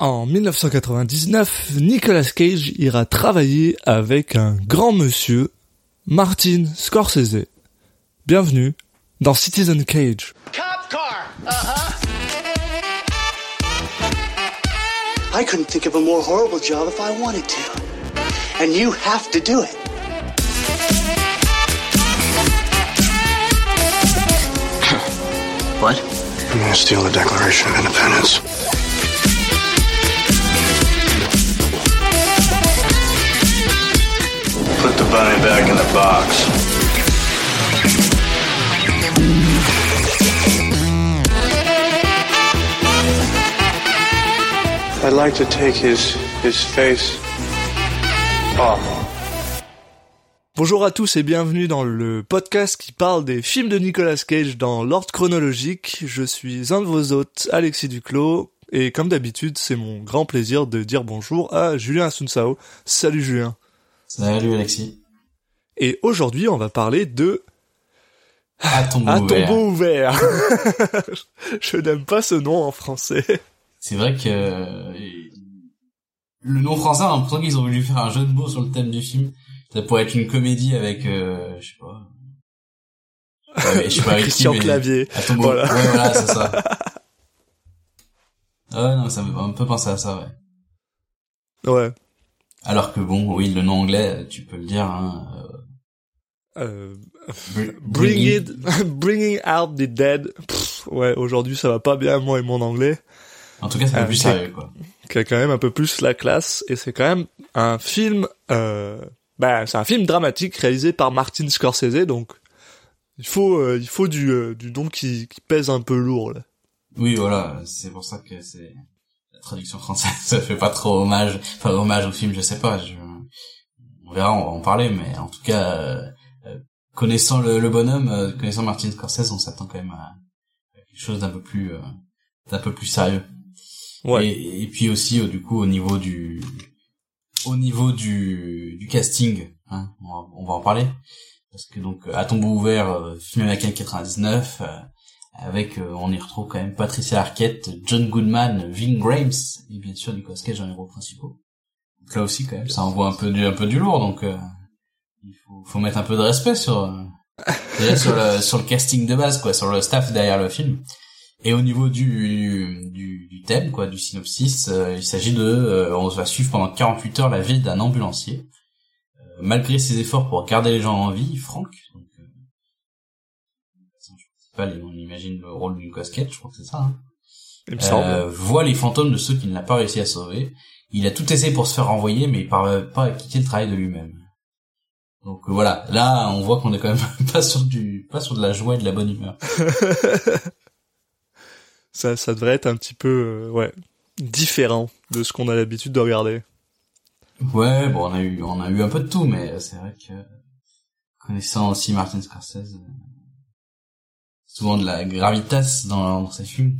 En 1999, Nicolas Cage ira travailler avec un grand monsieur, Martin Scorsese. Bienvenue dans Citizen Cage. Cop car. Uh-huh. I couldn't think of a more horrible job if I wanted to. And you have to do it. What? I'm gonna steal the Declaration of Independence? Put the bunny back in the box. I'd like to take his his face off. Bonjour à tous et bienvenue dans le podcast qui parle des films de Nicolas Cage dans l'ordre chronologique. Je suis un de vos hôtes, Alexis Duclos, et comme d'habitude, c'est mon grand plaisir de dire bonjour à Julien Asunsao. Salut Julien. Salut Alexis. Et aujourd'hui, on va parler de À tombeau À ouvert. tombeau ouvert. Je n'aime pas ce nom en français. C'est vrai que euh, le nom français, on a l'impression qu'ils ont voulu faire un jeu de mots sur le thème du film. Ça pourrait être une comédie avec, euh, je sais pas. Ouais, je sais pas avec qui, Christian mais- Clavier. À tombeau. Voilà. Ouais, voilà, c'est ça. Ah ouais, non, ça me fait un peu penser à ça, ouais. Ouais. Alors que bon, oui, le nom anglais, tu peux le dire, hein. Euh, Euh, br- bring it, bringing out the dead. Pff, ouais, aujourd'hui ça va pas bien moi et mon anglais, En tout cas, c'est Ah, plus ok. sérieux, quoi. qui a quand même un peu plus la classe et c'est quand même un film. Euh, bah, c'est un film dramatique réalisé par Martin Scorsese, donc il faut, euh, il faut du, euh, du don qui, qui pèse un peu lourd là. Oui, voilà, c'est pour ça que c'est la traduction française, ça fait pas trop hommage, enfin hommage au film, je sais pas, je... on verra, on va en parler, mais en tout cas, euh, euh, connaissant le, le bonhomme, euh, connaissant Martin Scorsese, on s'attend quand même à, à quelque chose d'un peu plus, euh, d'un peu plus sérieux. Ouais. Et, et puis aussi, euh, du coup, au niveau du, au niveau du, du casting, hein, on, va, on va en parler, parce que donc à tombeau ouvert, euh, film américain 99. euh, avec euh, on y retrouve quand même Patricia Arquette, John Goodman, Ving Rhames et bien sûr Nicolas Cage en héros principaux. Donc là aussi quand même ça envoie un peu du un peu du lourd donc euh, il faut, faut mettre un peu de respect sur euh, déjà sur le sur le casting de base quoi, sur le staff derrière le film. Et au niveau du du, du thème quoi, du synopsis, euh, il s'agit de euh, on va suivre pendant 48 heures la vie d'un ambulancier. Euh, malgré ses efforts pour garder les gens en vie, Franck donc euh, principal, et on imagine le rôle d'une casquette, je crois que c'est ça. hein, Il me semble. euh, voit les fantômes de ceux qu'il n'a pas réussi à sauver. Il a tout essayé pour se faire renvoyer, mais il parvient pas à quitter le travail de lui-même. Donc euh, voilà, là on voit qu'on est quand même pas sur du, pas sur de la joie et de la bonne humeur. Ça, ça devrait être un petit peu, euh, ouais, différent de ce qu'on a l'habitude de regarder. Ouais, bon on a eu, on a eu un peu de tout, mais c'est vrai que connaissant aussi Martin Scorsese, euh, souvent de la gravitas dans, dans ses films.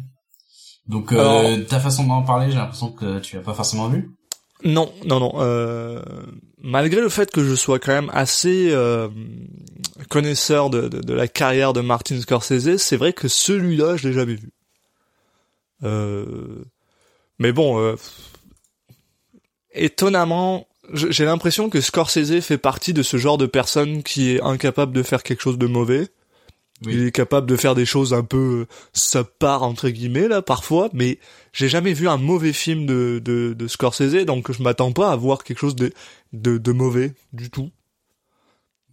Donc euh, Alors- ta façon d'en parler, j'ai l'impression que tu l'as pas forcément vu. Non, non, non. Euh, malgré le fait que je sois quand même assez euh, connaisseur de, la carrière de Martin Scorsese, c'est vrai que celui-là, je l'ai jamais vu. Euh, mais bon, euh, étonnamment, j'ai l'impression que Scorsese fait partie de ce genre de personne qui est incapable de faire quelque chose de mauvais. Oui. Il est capable de faire des choses un peu ça part entre guillemets là parfois, mais j'ai jamais vu un mauvais film de, de, de Scorsese, donc je m'attends pas à voir quelque chose de, de, de mauvais du tout.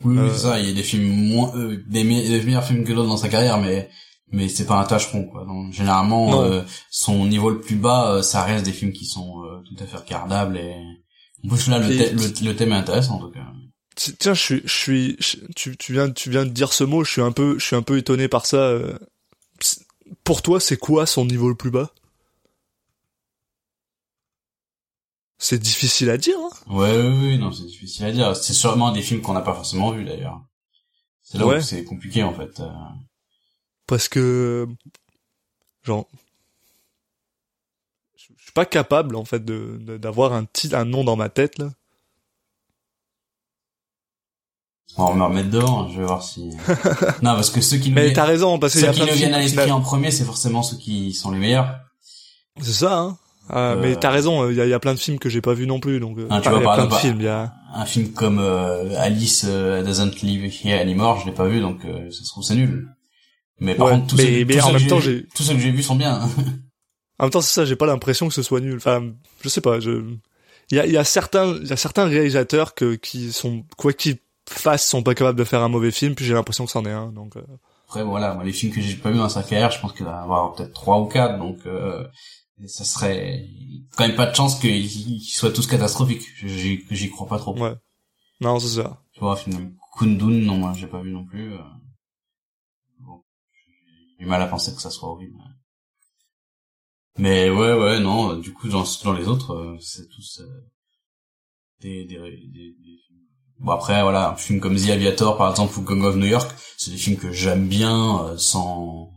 Oui, oui, Euh, c'est ça. Il y a des films moins, euh, des, me- des meilleurs films que d'autres dans sa carrière, mais mais c'est pas un tâcheron quoi. Donc, généralement, euh, son niveau le plus bas, euh, ça reste des films qui sont euh, tout à fait regardables et en plus là le, Puis- thè- le, le thème est intéressant en tout cas. Ti- Tiens, je suis, je suis, je- tu, tu viens, tu viens de dire ce mot, je suis un peu, je suis un peu étonné par ça. euh. Pour toi, c'est quoi son niveau le plus bas? C'est difficile à dire. Hein Ouais, oui, oui, non, c'est difficile à dire. C'est sûrement des films qu'on n'a pas forcément vus d'ailleurs. C'est là Ouais. où c'est compliqué en fait. euh. parce que genre je suis pas capable en fait de de- d'avoir un titre un nom dans ma tête là On va me remettre devant, je vais voir si. non, parce que ceux qui nous mais viennent, t'as raison parce y ceux a qui nous viennent à qui l'esprit en premier, c'est forcément ceux qui sont les meilleurs. c'est ça hein Ah, Euh, mais t'as raison, il y a, il y a plein de films que j'ai pas vu non plus, donc. euh, Ah, tu vois, y a par plein de films, il y a. Un film comme euh, Alice euh, Doesn't Live Here Anymore, je l'ai pas vu, donc euh, ça se trouve c'est nul. Mais par Ouais, contre, tous mais- ceux, mais tous en ceux même que temps, j'ai- j'ai- tous ceux que j'ai vus sont bien. En même temps, c'est ça, j'ai pas l'impression que ce soit nul. Enfin, je sais pas, je. Il y a, il y a certains, il y a certains réalisateurs que qui sont quoi qu'ils fassent sont pas capables de faire un mauvais film, puis j'ai l'impression que c'en est un. Donc. euh, Après voilà, moi, les films que j'ai pas vus dans sa carrière, je pense qu'il va y avoir peut-être trois ou quatre, donc euh, ça serait quand même pas de chance qu'ils soient tous catastrophiques. J'y crois pas trop. Ouais. Non, c'est ça. Tu vois, comme Kundun, non, moi j'ai pas vu non plus. euh. Bon, j'ai du mal à penser que ça soit horrible. Mais ouais, ouais, non. Du coup, dans, dans les autres, euh, c'est tous euh, des, des, des, des. Bon après, voilà, un film comme The Aviator, par exemple, ou Gang of New York, c'est des films que j'aime bien, euh, sans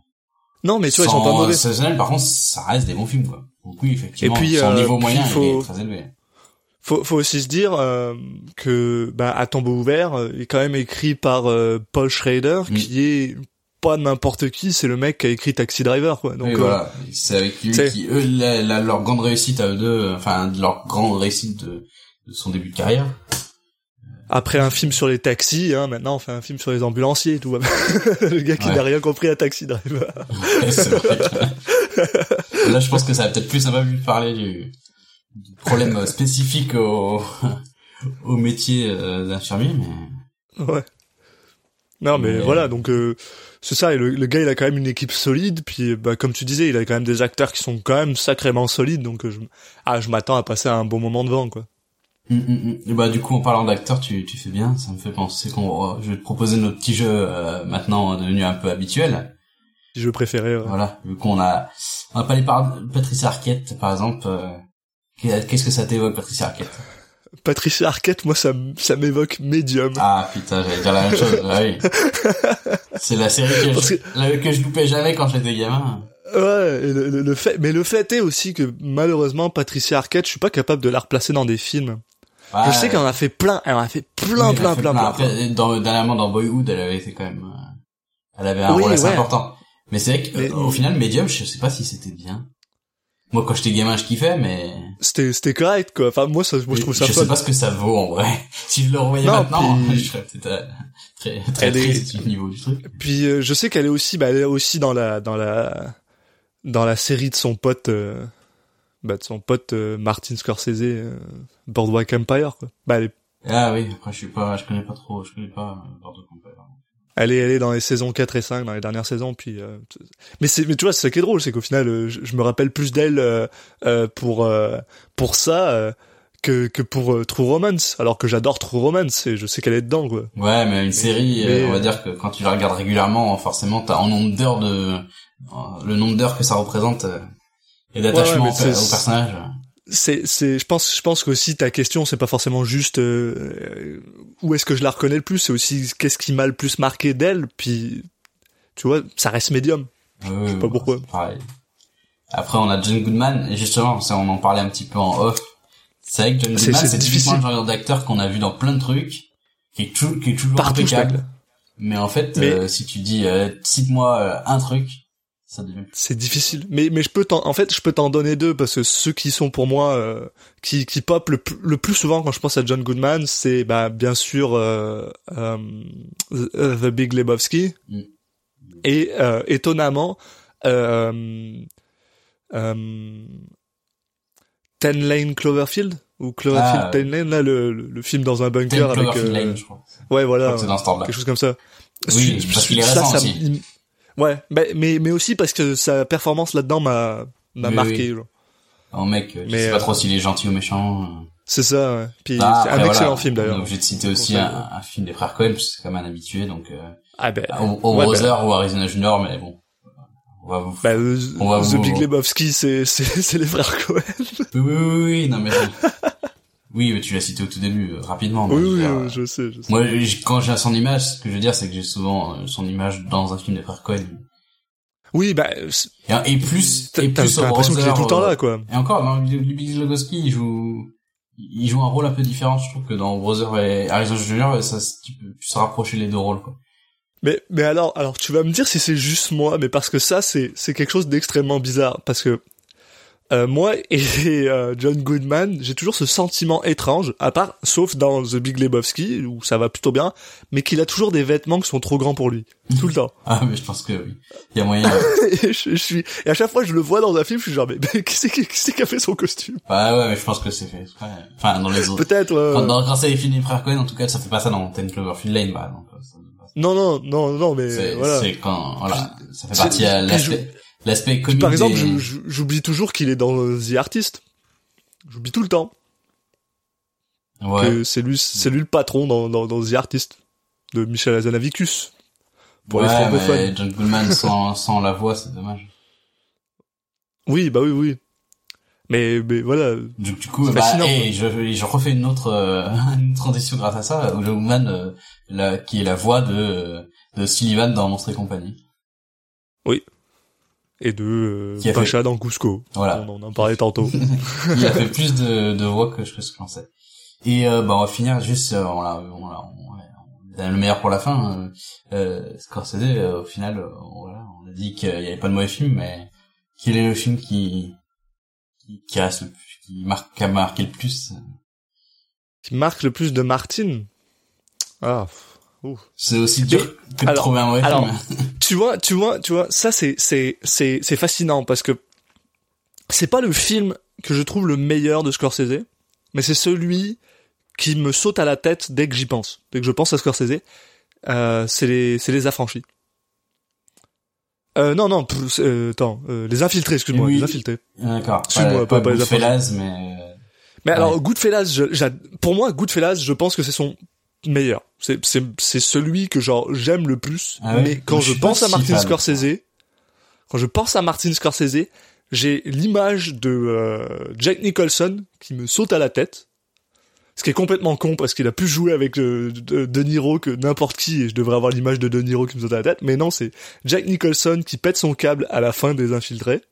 Non, mais tu vois, ils sont pas mauvais. exceptionnel. Par contre, ça reste des bons films, quoi. Donc oui, effectivement, Et puis, son euh, niveau moyen il faut- il est très élevé. Faut, faut aussi se dire euh, que bah, à tombeau ouvert euh, il est quand même écrit par euh, Paul Schrader Mm. qui est pas n'importe qui c'est le mec qui a écrit Taxi Driver quoi donc euh, voilà, c'est avec lui qui eux la- la- leur grande réussite à eux deux, euh, enfin leur grande réussite de, de son début de carrière. Après un film sur les taxis hein, maintenant on fait un film sur les ambulanciers tout va bien. le gars qui Ouais. n'a rien compris à Taxi Driver Ouais, c'est vrai que- Là, je pense que ça va peut-être plus ça va parler du, du problème euh, spécifique au au métier euh, d'infirmier, mais ouais non mais Mais- voilà donc euh, c'est ça et le, le gars il a quand même une équipe solide puis bah comme tu disais il a quand même des acteurs qui sont quand même sacrément solides donc euh, je ah je m'attends à passer un bon moment devant quoi Hum, hum, hum. Et bah du coup en parlant d'acteurs tu tu fais bien ça me fait penser qu'on va- je vais te proposer notre petit jeu euh, maintenant devenu un peu habituel si je préférais ouais. voilà vu qu'on a on va pas aller par Patricia Arquette par exemple euh, qu'est-ce que ça t'évoque Patricia Arquette? Patricia Arquette, moi, ça, ça m'évoque Medium. ah putain j'allais dire la même chose ah, oui c'est la série que Parce je, que- que je loupais jamais quand j'étais gamin Ouais, et le, le- le fait, mais le fait est aussi que malheureusement, Patricia Arquette, je suis pas capable de la replacer dans des films. Ouais. Je sais qu'elle en a fait plein, elle en a fait plein, Oui, plein, fait plein, plein. Après, dans, dernièrement dans Boyhood, elle avait été quand même, euh, elle avait un Oui, rôle assez ouais. important. Mais c'est vrai que, Mais- euh, au final, Medium, je sais pas si c'était bien. Moi, quand j'étais gamin, je kiffais, mais C'était, c'était correct, quoi. Enfin, moi, ça, moi, je trouve ça je fun. sais pas ce que ça vaut, en vrai. si je le revoyais Non, maintenant, puis- je serais peut-être euh, très, très Elle est- triste du niveau du truc. Puis, euh, je sais qu'elle est aussi, bah, elle est aussi dans la, dans la, dans la série de son pote, euh, bah, de son pote euh, Martin Scorsese, euh, Boardwalk Empire, quoi. Bah, elle est Ah oui, après, je suis pas, je connais pas trop, je connais pas euh, of Empire. Elle est, elle est dans les saisons 4 et 5, dans les dernières saisons, puis... euh, mais c'est, mais tu vois, c'est ça qui est drôle, c'est qu'au final, euh, je, je me rappelle plus d'elle euh, pour euh, pour ça euh, que que pour True Romance, alors que j'adore True Romance et je sais qu'elle est dedans, quoi. Ouais, mais une série, mais, euh, on va dire que quand tu la regardes régulièrement, forcément, t'as en nombre d'heures de, le nombre d'heures que ça représente, euh, et d'attachement Ouais, ouais, au, personnage. C'est, c'est, je pense, je pense qu'aussi ta question, c'est pas forcément juste euh, euh, où est-ce que je la reconnais le plus, c'est aussi qu'est-ce qui m'a le plus marqué d'elle, puis tu vois, ça reste médium. Je sais pas pourquoi. Pareil. Après, on a John Goodman, et justement, ça, on en parlait un petit peu en off. C'est vrai que John Goodman, c'est typiquement le genre d'acteur qu'on a vu dans plein de trucs, qui est, tou- qui est toujours Partout, impeccable. Mais en fait, Mais- euh, si tu dis, euh, cite-moi euh, un truc, ça devient. C'est difficile, mais mais je peux t'en, en fait, je peux t'en donner deux parce que ceux qui sont pour moi euh, qui qui pop le, plus- le plus souvent quand je pense à John Goodman, c'est bah bien sûr euh, euh, The Big Lebowski Mm. et euh, étonnamment euh, euh, Ten Lane Cloverfield ou Cloverfield Ah, Ten Lane là le, le, le film dans un Ten bunker avec euh, Lane, je crois. ouais Je voilà crois que dans quelque chose comme ça. Oui, Je- parce qu'il est ça, récent ça aussi. il- Ouais, mais, mais mais aussi parce que sa performance là-dedans m'a m'a marqué. oui. genre. Un mec, je Mais, sais pas euh, trop s'il est gentil ou méchant. euh. C'est ça. Ouais. Puis Ah, c'est après, un voilà, excellent film On est d'ailleurs. obligé de citer aussi un, un film des frères Cohen, parce que c'est quand même un habitué, donc, euh, Ah ben. au, au ouais, Brother ou Arizona Junior, mais bon. On va vous bah, euh, On va The vous- Big Lebowski, c'est c'est c'est les frères Cohen. Oui, oui, oui, non mais oui, mais tu l'as cité au tout début, euh, rapidement. moi, oui, oui, dire, euh, je sais. Je sais. Moi, quand j'ai son image, ce que je veux dire, c'est que j'ai souvent euh, son image dans un film des frères Cohen. Oui, bah c'est- Et, et plus, t'as et plus l'impression qu'il est tout le temps là, quoi. Et encore, dans le Big Lebowski, il joue, il joue un rôle un peu différent, je trouve, que dans Brother et Arizona Junior, ça, se- tu peux, sais rapprocher les deux rôles, quoi. Mais mais alors alors tu vas me dire si c'est juste moi, mais parce que ça c'est c'est quelque chose d'extrêmement bizarre parce que Euh, moi et euh, John Goodman, j'ai toujours ce sentiment étrange, à part, sauf dans The Big Lebowski, où ça va plutôt bien, mais qu'il a toujours des vêtements qui sont trop grands pour lui. Tout le temps. Ah, mais je pense que oui. Il y a moyen. et, je, je suis, et à chaque fois que je le vois dans un film, je suis genre, mais, mais qui c'est qui, qui, qui a fait son costume? Bah ouais, mais je pense que c'est fait. exprès. Enfin, dans les autres. Peut-être. euh, Quand, dans, quand c'est les films des frères Cohen, en tout cas, ça fait pas ça dans Ten Cloverfield Lane, bah, donc, ça- Non, non, non, non, mais c'est, voilà. c'est quand, voilà, ça fait partie à l'aspect, l'aspect comique Par exemple, des- j'oublie toujours qu'il est dans The Artist. J'oublie tout le temps ouais. c'est lui, c'est lui le patron dans, dans, dans The Artist de Michel Azanavicus. Pour les ouais, francophones. mais John Goodman sans, sans la voix, c'est dommage. Oui, bah oui, oui. Mais, mais voilà. Du, du coup, bah, et je, je refais une autre, euh, une transition grâce à ça, où John Goodman, euh, la, qui est la voix de, de Sullivan dans Monstres et compagnie. Et de euh, Qui a fait- Pacha dans Cusco. Voilà. On en parlait tantôt. Il a fait plus de, de voix que je que ce que j'en sais. Et euh, bah on va finir juste euh, on l'a on l'a on a le meilleur pour la fin. Euh, euh, Scorsese euh, au final euh, voilà on a dit qu'il y avait pas de mauvais film mais quel est le film qui qui, qui reste le plus, qui marque qui a marqué le plus Qui marque le plus de Martin? Ah. C'est aussi dur que de alors- trouver un alors- film. tu vois, tu vois, tu vois, ça c'est c'est c'est c'est fascinant parce que c'est pas le film que je trouve le meilleur de Scorsese, mais c'est celui qui me saute à la tête dès que j'y pense, dès que je pense à Scorsese. Euh, c'est les c'est les affranchis. Euh, non non, pff, euh, attends, les infiltrés, excuse-moi, Oui. les infiltrés. D'accord. Suis-moi, pas- pas les Goodfellas, mais Mais Ouais. alors Goodfellas, je, pour moi Goodfellas, je pense que c'est son meilleur. C'est c'est c'est celui que genre j'aime le plus. Ah ouais mais quand je pense à si Martin fan. Scorsese, quand je pense à Martin Scorsese, j'ai l'image de euh, Jack Nicholson qui me saute à la tête. Ce qui est complètement con parce qu'il a plus joué avec euh, de, de Niro que n'importe qui et je devrais avoir l'image de De Niro qui me saute à la tête. Mais non, c'est Jack Nicholson qui pète son câble à la fin des Infiltrés.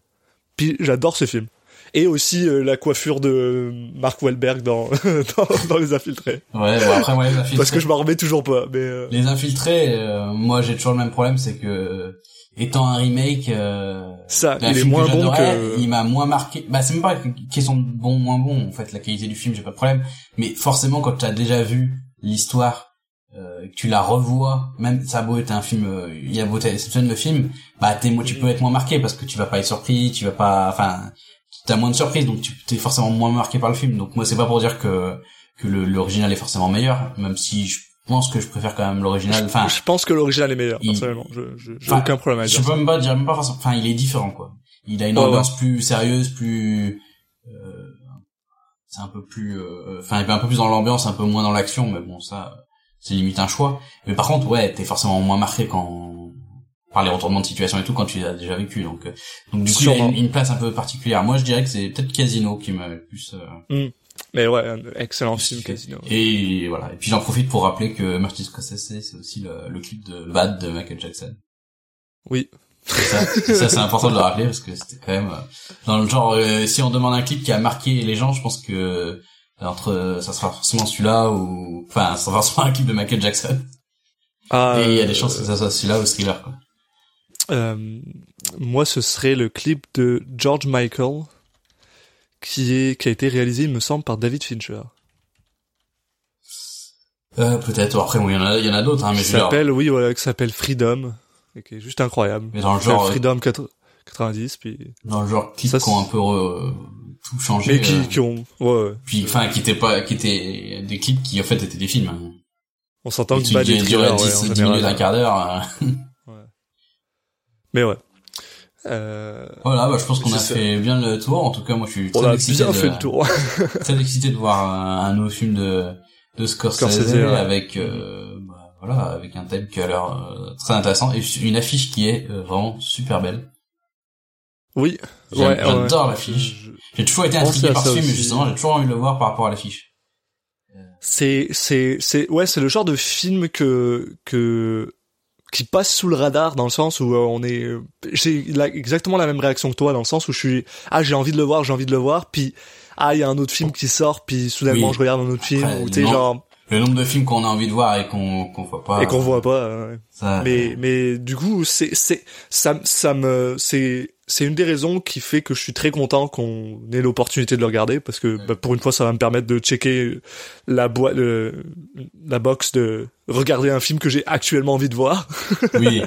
Puis j'adore ce film. Et aussi euh, la coiffure de Mark Wahlberg dans, dans, dans Les Infiltrés. ouais bon, après ouais les infiltrés. Parce que je m'en remets toujours pas. Mais euh, Les infiltrés, euh, moi j'ai toujours le même problème, c'est que étant un remake, euh, Ça, il est moins bon que- Il m'a moins marqué. Bah c'est même pas une question de bon moins bon. En fait, la qualité du film, j'ai pas de problème. Mais forcément, quand tu as déjà vu l'histoire, euh, que tu la revois, même ça a beau être un film, euh, il y a beau être le film, bah t'es, tu peux être moins marqué parce que tu vas pas être surpris, tu vas pas, enfin, t'as moins de surprises, donc tu t'es forcément moins marqué par le film. Donc moi c'est pas pour dire que que l'original est forcément meilleur, même si je pense que je préfère quand même l'original. Enfin, je pense que l'original est meilleur, il- personnellement. Je, je, aucun problème à je dire. peux ça. même pas dire même pas forcément- enfin il est différent quoi il a une ambiance plus sérieuse plus euh, c'est un peu plus euh, enfin il est un peu plus dans l'ambiance un peu moins dans l'action mais bon ça c'est limite un choix mais par contre ouais t'es forcément moins marqué quand par les retournements de situation et tout quand tu les as déjà vécu donc euh, donc du coup il a Sûrement. une, une place un peu particulière moi je dirais que c'est peut-être Casino qui m'a le plus euh, Mais ouais, excellent film. Casino. et voilà et puis j'en profite pour rappeler que Martin Scorsese c'est aussi le, le clip de Bad de Michael Jackson Oui. Et ça, et ça c'est important de le rappeler parce que c'était quand même euh, dans le genre euh, si on demande un clip qui a marqué les gens, je pense que entre ça sera forcément celui-là ou enfin ça sera forcément un clip de Michael Jackson. Ah, et il y a des euh, chances que ça soit celui-là ou Thriller quoi. Euh, moi, ce serait le clip de George Michael, qui est qui a été réalisé, il me semble, par David Fincher. Euh, peut-être après bon il y en a il y en a d'autres hein, mais qui s'appelle, oui, voilà, qui s'appelle Freedom, et qui est juste incroyable. mais dans le genre euh, Freedom 4 90, puis dans le genre clip qui ont un peu euh, tout changé mais qui, euh, qui ont, ouais, ouais. puis enfin qui étaient pas qui étaient des clips qui en fait étaient des films. On s'entend que qui des thrillers, ouais, 10, en 10 général. minutes un quart d'heure. euh. Mais ouais. Euh, Voilà, bah, je pense qu'on a ça. fait bien le tour. En tout cas, moi, je suis on très a excité bien de, fait le tour. très excité de voir un, un nouveau film de, de Scorsese, Scorsese, ouais. avec, euh, bah, voilà, avec un thème qui a l'air euh, très intéressant et une affiche qui est euh, vraiment super belle. oui. Ouais, J'adore ouais. l'affiche. J'ai toujours été intrigué à par ce film, mais aussi. justement, j'ai toujours envie de le voir par rapport à l'affiche. C'est, c'est, c'est, ouais, c'est le genre de film que, que, qui passe sous le radar dans le sens où euh, on est, euh, j'ai la- exactement la même réaction que toi dans le sens où je suis, ah, j'ai envie de le voir, j'ai envie de le voir, puis, ah, il y a un autre film qui sort, puis soudainement Oui. je regarde un autre film, ou tu sais, genre, Le nombre de films qu'on a envie de voir et qu'on qu'on voit pas. et qu'on voit pas, euh, Ça, mais, mais, du coup, c'est, c'est, ça, ça me, c'est, c'est une des raisons qui fait que je suis très content qu'on ait l'opportunité de le regarder parce que bah, pour une fois ça va me permettre de checker la boîte la box de regarder un film que j'ai actuellement envie de voir. oui,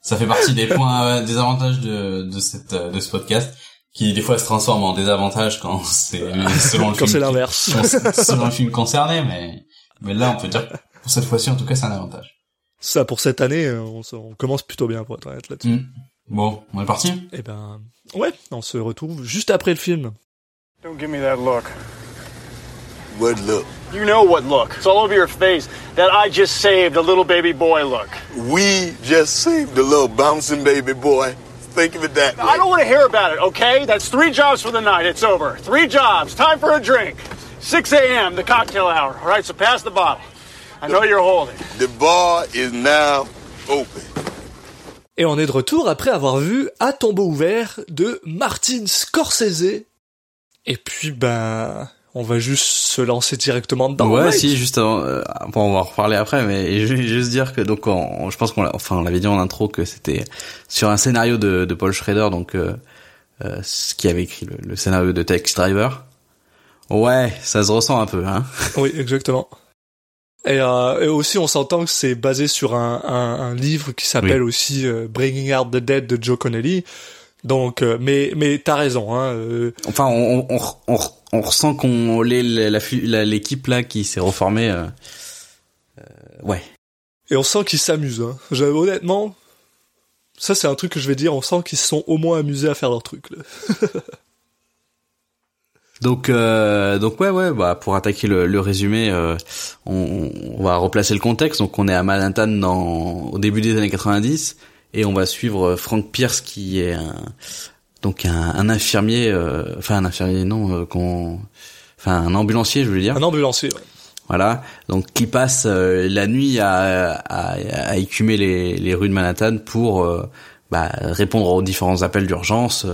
ça fait partie des points euh, des avantages de de cette euh, de ce podcast qui des fois se transforme en désavantage quand c'est selon le quand c'est l'inverse selon le film concerné mais mais là on peut dire pour cette fois-ci en tout cas c'est un avantage. Ça pour cette année on, on commence plutôt bien pour être honnête là-dessus. Mm. Bon, on est parti Eh ben, ouais, on se retrouve juste après le film. Don't give me that look. What look? You know what look. It's all over your face. That I just saved a little baby boy look. We just saved the little bouncing baby boy. Think of it that way. I don't want to hear about it, okay? That's three jobs for the night. It's over. Three jobs. Time for a drink. 6 a.m., the cocktail hour. All right, so pass the bottle. I know you're holding. The bar is now open. Et on est de retour après avoir vu À tombeau ouvert de Martin Scorsese. Et puis, ben, on va juste se lancer directement dedans. Ouais, si, juste avant, euh, bon, on va en reparler après, mais je vais juste dire que, donc, on, je pense qu'on enfin, on l'avait dit en intro que c'était sur un scénario de, de Paul Schrader, donc, euh, euh, ce qui avait écrit le, le scénario de Taxi Driver. Ouais, ça se ressent un peu, hein. Oui, exactement. Et, euh, et, aussi, on s'entend que c'est basé sur un, un, un livre qui s'appelle oui. aussi euh, Bringing Out the Dead de Joe Connelly. Donc, euh, mais mais t'as raison. Hein, euh. enfin, on, on, on, on ressent qu'on l'équipe là qui s'est reformée. Euh, ouais. Et on sent qu'ils s'amusent. Hein. Honnêtement, ça c'est un truc que je vais dire. On sent qu'ils se sont au moins amusés à faire leur truc. Là. Donc, euh, donc ouais, ouais, bah pour attaquer le, le résumé, euh, on, on, va replacer le contexte. Donc, on est à Manhattan dans, au début des années 90 et on va suivre Frank Pierce qui est un, donc un, un infirmier, euh, enfin un infirmier non, qu'on, enfin un ambulancier, je veux dire. Un ambulancier. Ouais. Voilà, donc qui passe la nuit à, à, à écumer les, les, rues de Manhattan pour bah, répondre aux différents appels d'urgence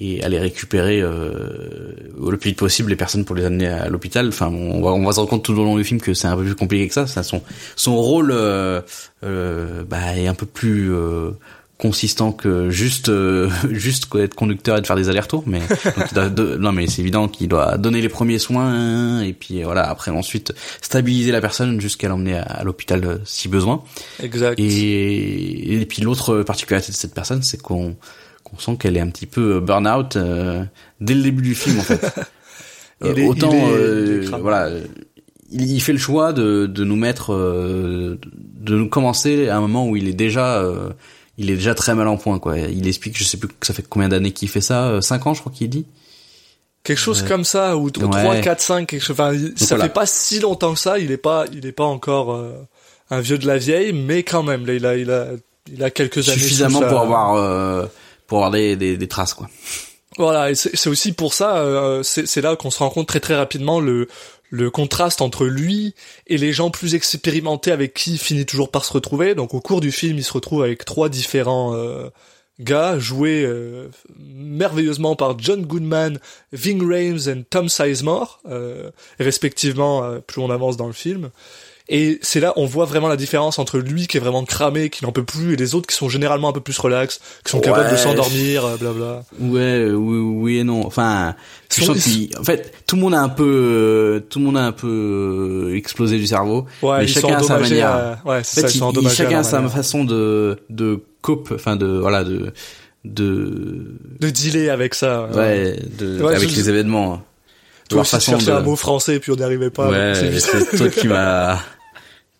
et aller récupérer euh, le plus vite possible les personnes pour les amener à l'hôpital. Enfin, on va on va se rendre compte tout au long du film que c'est un peu plus compliqué que ça. ça son son rôle euh, euh, bah, est un peu plus euh, consistant que juste euh, juste être conducteur et de faire des allers-retours. Mais de, non, mais c'est évident qu'il doit donner les premiers soins et puis voilà après ensuite stabiliser la personne jusqu'à l'emmener à, à l'hôpital si besoin. Exact. Et, et puis l'autre particularité de cette personne, c'est qu'on on sent qu'elle est un petit peu burn-out euh, dès le début du film en fait. il est, Autant il est, euh, il est voilà, il, il, fait le choix de, de nous mettre, euh, de nous commencer à un moment où il est déjà, euh, il est déjà très mal en point quoi. Il explique, je sais plus, ça fait combien d'années qu'il fait ça, 5 ans je crois qu'il dit. Quelque chose comme ça ou 3 4 5 quelque chose enfin ça voilà. fait pas si longtemps que ça, il est pas il est pas encore un vieux de la vieille mais quand même là il a il a il a quelques années suffisamment pour avoir pour avoir des, des, des traces quoi. Voilà, et c'est aussi pour ça, euh, c'est là qu'on se rend compte très très rapidement le le contraste entre lui et les gens plus expérimentés avec qui il finit toujours par se retrouver. Donc au cours du film, il se retrouve avec trois différents euh, gars joués euh, merveilleusement par John Goodman, Ving Rhames et Tom Sizemore, euh, respectivement euh, plus on avance dans le film. Et c'est là on voit vraiment la différence entre lui qui est vraiment cramé, qui n'en peut plus, et les autres qui sont généralement un peu plus relax, qui sont ouais. capables de s'endormir, blabla. Ouais, oui, oui et non. Enfin, tu sens en fait, tout le monde a un peu, tout le monde a un peu explosé du cerveau. Ouais, mais chacun a sa manière. À... Ouais, en fait, ça, il, chacun a sa façon de de cope, enfin de voilà de de de dealer avec ça. Ouais, de, ouais avec je... les événements. Toi aussi, façon de... un mot français puis on n'y arrivait pas. Ouais, c'est toi qui m'a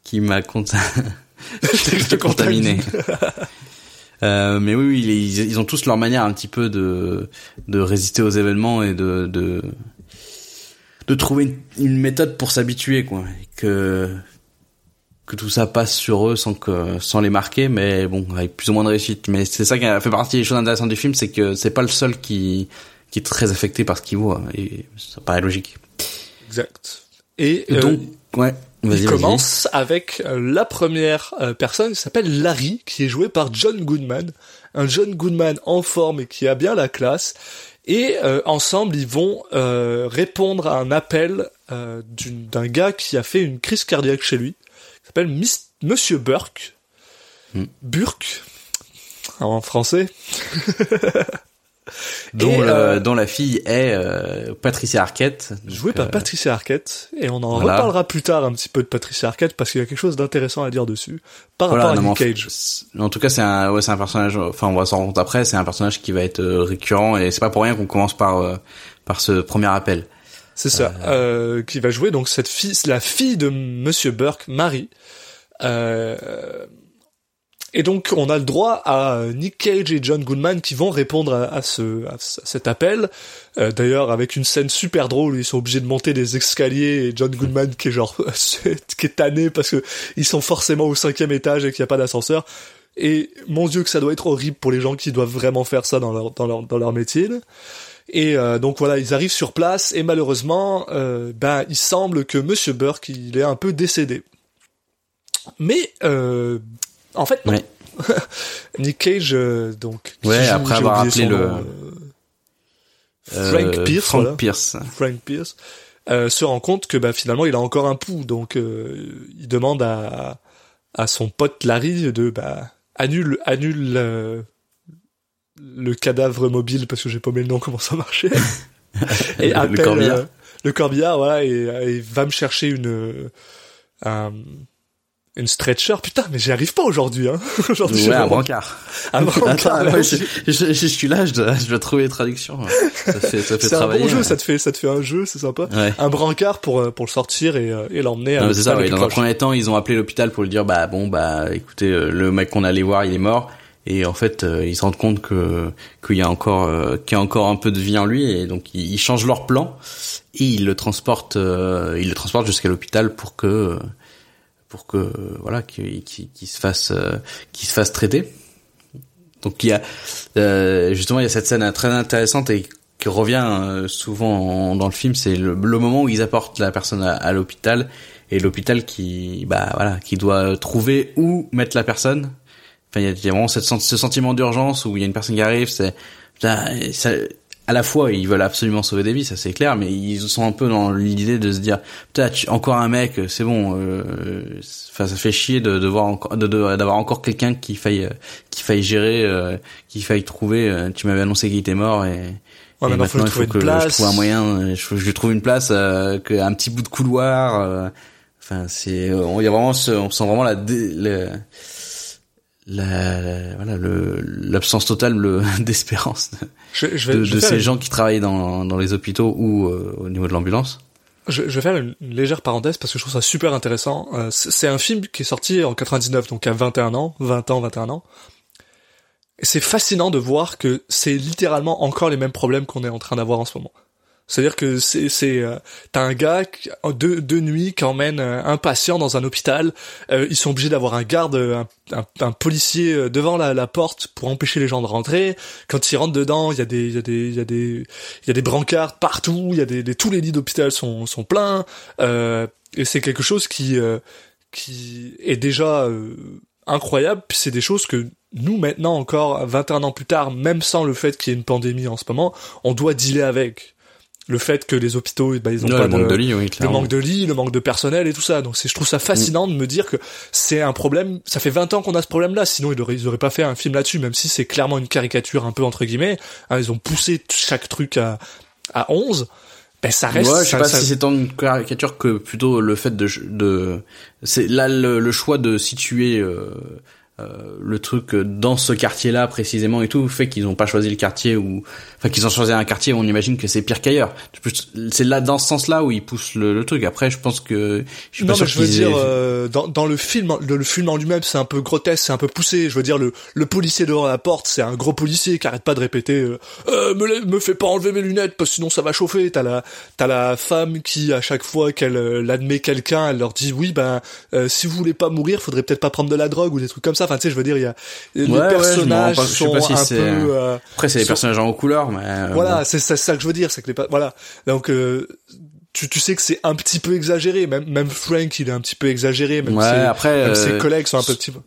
qui m'a cont... contaminé. euh, mais oui, oui ils, ils, ont tous leur manière un petit peu de de résister aux événements et de de, de trouver une, une méthode pour s'habituer quoi, et que que tout ça passe sur eux sans que sans les marquer, mais bon avec plus ou moins de réussite. Mais c'est ça qui a fait partie des choses intéressantes du film, c'est que c'est pas le seul qui qui est très affecté par ce qu'il voit et ça paraît logique. Exact. Et, et donc euh, ouais. Il commence avec la première personne qui s'appelle Larry, qui est joué par John Goodman, un John Goodman en forme et qui a bien la classe. Et euh, ensemble, ils vont euh, répondre à un appel euh, d'un gars qui a fait une crise cardiaque chez lui, qui s'appelle Monsieur Burke. Mm. Burke. en français. dont, le- euh, dont la fille est euh, Patricia Arquette. Joué Donc, par euh, Patricia Arquette, et on en voilà. reparlera plus tard un petit peu de Patricia Arquette parce qu'il y a quelque chose d'intéressant à dire dessus par Voilà, rapport non, à en Nick Cage. c'est- En tout cas, c'est un, ouais, c'est un personnage. Enfin, on va s'en rendre compte après. C'est un personnage qui va être euh, récurrent et c'est pas pour rien qu'on commence par euh, par ce premier appel. C'est ça, euh, qui va jouer donc cette fille, la fille de Monsieur Burke, Marie. Euh, et donc on a le droit à Nick Cage et John Goodman qui vont répondre à, ce à ce- à cet appel. Euh, D'ailleurs avec une scène super drôle, ils sont obligés de monter des escaliers et John Goodman qui est genre qui est tanné parce que ils sont forcément au cinquième étage et qu'il n'y a pas d'ascenseur. Et mon dieu que ça doit être horrible pour les gens qui doivent vraiment faire ça dans leur dans leur dans leur métier. Et euh, donc voilà, ils arrivent sur place et malheureusement, euh, ben il semble que Monsieur Burke il est un peu décédé. Mais euh, en fait, non. Ouais. Nick Cage, euh, donc Ouais, joue- après avoir appelé le- nom, euh, Frank Euh, Pierce, Frank voilà. Pierce. Frank Pierce, euh, se rend compte que bah, finalement il a encore un pouls, donc euh, il demande à, à son pote Larry de bah, annule annule euh, le cadavre mobile parce que j'ai paumé le nom comment ça marchait et Le appelle corbillard. euh, le corbillard voilà et, et va me chercher une euh, un- une stretcher putain mais j'y arrive pas aujourd'hui hein aujourd'hui Ouais, un brancard. un brancard, Attends, ouais, je, je, je suis là, je dois, je dois trouver les traductions. Ça fait, ça fait c'est un bon jeu ouais. ça te fait ça te fait un jeu c'est sympa Ouais. un brancard pour euh, pour le sortir et, euh, et l'emmener à c'est ça, ouais. le Dans un premier temps, ils ont appelé l'hôpital pour lui dire, bah bon, bah écoutez, euh, le mec qu'on allait voir, il est mort. Et en fait, ils se rendent compte que qu'il y a encore qu'il y a encore un peu de vie en lui, et donc ils, ils changent leur plan et ils le transportent, ils le transportent jusqu'à l'hôpital pour que pour que voilà qu'il qu'il- qu'il se fasse euh, qu'il se fasse traiter. Donc il y a euh, justement il y a cette scène très intéressante et qui revient euh, souvent en- dans le film, c'est le, le moment où ils apportent la personne à, à l'hôpital et l'hôpital qui bah voilà qui doit trouver où mettre la personne. Enfin il y a, vraiment cette, ce sentiment d'urgence où il y a une personne qui arrive, c'est ça- à la fois ils veulent absolument sauver des vies, ça c'est clair, mais ils sont un peu dans l'idée de se dire putain encore un mec, c'est bon, euh, enfin ça fait chier de, de voir encore de- de- d'avoir encore quelqu'un qui faille qui faille gérer, euh, qui faille trouver. euh, tu m'avais annoncé qu'il était mort et Ouais, et maintenant, faut il faut que je trouve un moyen, je, je trouve une place, euh, que, un petit bout de couloir. euh, Enfin, c'est, on y a vraiment, ce- on sent vraiment la, dé- le- la, voilà, le, l'absence totale le, d'espérance de, je, je vais, de, je ces une- gens qui travaillent dans, dans les hôpitaux ou euh, au niveau de l'ambulance. Je, je vais faire une, légère parenthèse parce que je trouve ça super intéressant. Euh, c'est c'est un film qui est sorti en 99, donc à 21 ans, 20 ans, 21 ans. Et c'est fascinant de voir que c'est littéralement encore les mêmes problèmes qu'on est en train d'avoir en ce moment. C'est-à-dire que c'est, c'est, euh, t'as un gars qui- deux, deux nuits qui emmène euh, un patient dans un hôpital. Euh, ils sont obligés d'avoir un garde, un, un, un policier euh, devant la, la porte pour empêcher les gens de rentrer. Quand ils rentrent dedans, il y a des, il y a des, il y a des, il y a des brancards partout. Il y a des, des- tous les lits d'hôpital sont, sont pleins. Euh, et c'est quelque chose qui, euh, qui est déjà euh, incroyable. Puis c'est des choses que nous maintenant encore 21 ans plus tard, même sans le fait qu'il y ait une pandémie en ce moment, on doit dealer avec le fait que les hôpitaux, bah, ils ont pas le manque de lits, oui, le manque de lits, le manque de personnel et tout ça. Donc c'est, je trouve ça fascinant de me dire que c'est un problème. Ça fait 20 ans qu'on a ce problème-là. Sinon ils auraient, ils auraient pas fait un film là-dessus, même si c'est clairement une caricature un peu entre guillemets. Hein, ils ont poussé chaque truc à à 11. Ben ça reste. Ouais, je sais ça- pas ça- si c'est tant une caricature que plutôt le fait de, de c'est là le, le choix de situer euh, le truc dans ce quartier-là précisément et tout fait qu'ils ont pas choisi le quartier où enfin qu'ils ont choisi un quartier où on imagine que c'est pire qu'ailleurs. C'est là dans ce sens-là où ils poussent le, le truc. Après, je pense que je suis non, pas mais sûr je veux dire, aient- euh, dans, dans le film, le, le film en lui-même, c'est un peu grotesque, c'est un peu poussé. Je veux dire, le, le policier devant la porte, c'est un gros policier qui arrête pas de répéter euh, Euh, me, me fais pas enlever mes lunettes parce que sinon ça va chauffer. T'as la, t'as la femme qui, à chaque fois qu'elle euh, admet quelqu'un, elle leur dit oui, ben, euh, si vous voulez pas mourir, faudrait peut-être pas prendre de la drogue ou des trucs comme ça. Enfin, tu sais, je veux dire, il y a les Ouais, ouais, je personnages je sais sont pas si un peu. euh, Après, c'est des sont- personnages en couleur, mais euh, voilà, bon. c'est ça que je veux dire, c'est que les voilà. Donc euh, tu, tu sais que c'est un petit peu exagéré, même même Frank il est un petit peu exagéré, même, Ouais, ses, après, même euh, ses collègues sont un peu petit peu.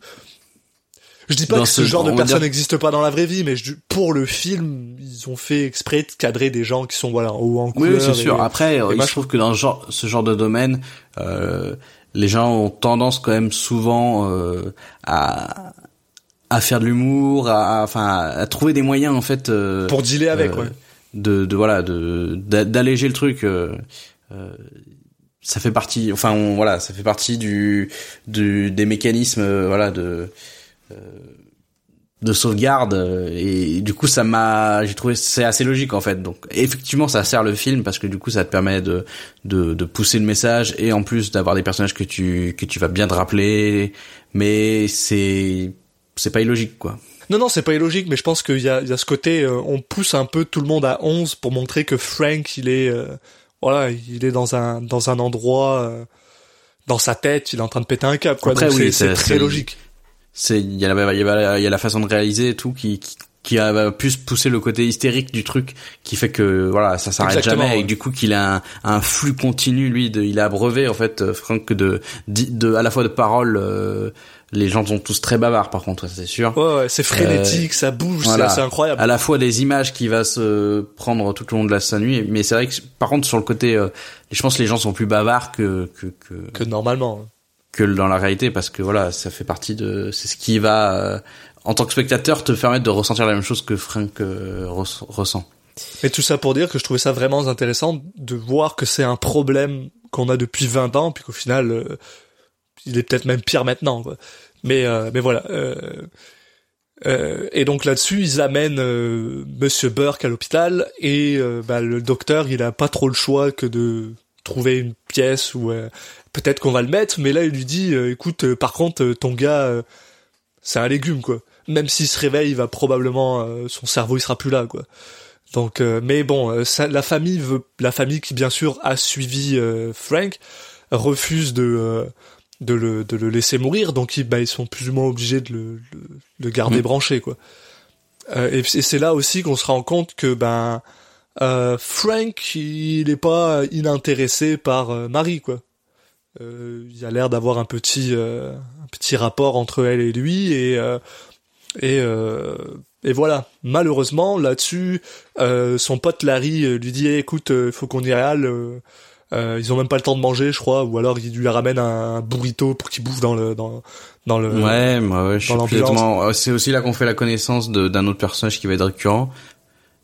Je dis pas dans que ce ce- genre de personne dire- n'existe pas dans la vraie vie, mais je, pour le film, ils ont fait exprès de cadrer des gens qui sont voilà en haut en couleur. oui, c'est sûr. Après, et moi, se trouve que dans ce genre, ce genre de domaine, euh, les gens ont tendance quand même souvent euh, à à faire de l'humour, à, enfin à trouver des moyens en fait euh, Pour dealer avec, euh, ouais. de, de voilà de d'a- d'alléger le truc. euh, euh, ça fait partie, enfin on, voilà, ça fait partie du, du des mécanismes voilà de euh, de sauvegarde euh, et du coup ça m'a j'ai trouvé c'est assez logique en fait donc effectivement ça sert le film parce que du coup ça te permet de de, de pousser le message et en plus d'avoir des personnages que tu que tu vas bien te rappeler mais c'est c'est pas illogique quoi Non, non, c'est pas illogique, mais je pense qu'il y a, il y a ce côté, euh, on pousse un peu tout le monde à 11 pour montrer que Frank, il est, euh, voilà, il est dans un, dans un endroit, euh, dans sa tête, il est en train de péter un câble, quoi. Après, Donc oui, c'est- très logique. C'est il y a la il y a y a la façon de réaliser et tout qui qui qui a plus poussé le côté hystérique du truc qui fait que voilà ça s'arrête jamais et ouais. du coup qu'il a un, un flux continu lui de, il a abreuvé en fait euh, Frank de, de de à la fois de paroles euh, les gens sont tous très bavards par contre c'est sûr Ouais, ouais, c'est frénétique, ça bouge, c'est Euh, voilà. incroyable. à la fois des images qui va se prendre tout au long de la nuit mais c'est vrai que par contre sur le côté euh, je pense que les gens sont plus bavards que que que, Que normalement. Que dans la réalité parce que voilà ça fait partie de c'est ce qui va euh, en tant que spectateur te permettre de ressentir la même chose que Frank euh, res- ressent Mais tout ça pour dire que je trouvais ça vraiment intéressant de voir que c'est un problème qu'on a depuis 20 ans, puis qu'au final, euh, il est peut-être même pire maintenant. Quoi. Mais, euh, mais voilà. Et donc là-dessus, ils amènent Monsieur Burke à l'hôpital et bah, le docteur, il a pas trop le choix que de trouver une pièce où euh, peut-être qu'on va le mettre, mais là il lui dit, euh, écoute, euh, par contre, euh, ton gars, euh, c'est un légume quoi. Même s'il se réveille, il va probablement, euh, son cerveau il sera plus là quoi. Donc, euh, mais bon, euh, ça, la famille veut, la famille qui bien sûr a suivi euh, Frank refuse de euh, de le de le laisser mourir, donc ils, bah, ils sont plus ou moins obligés de le, le, le garder branché quoi. Euh, et, et c'est là aussi qu'on se rend compte que ben euh, Frank il est pas inintéressé par euh, Marie quoi. Euh, il a l'air d'avoir un petit euh, un petit rapport entre elle et lui et euh, et euh, et voilà. Malheureusement là-dessus, euh, son pote Larry lui dit Eh, écoute, faut qu'on y aille. ils ont même pas le temps de manger, je crois, ou alors il lui ramène un, burrito pour qu'il bouffe dans le dans dans le. ouais moi ouais, je exactement Euh, c'est aussi là qu'on fait la connaissance d'un autre personnage qui va être récurrent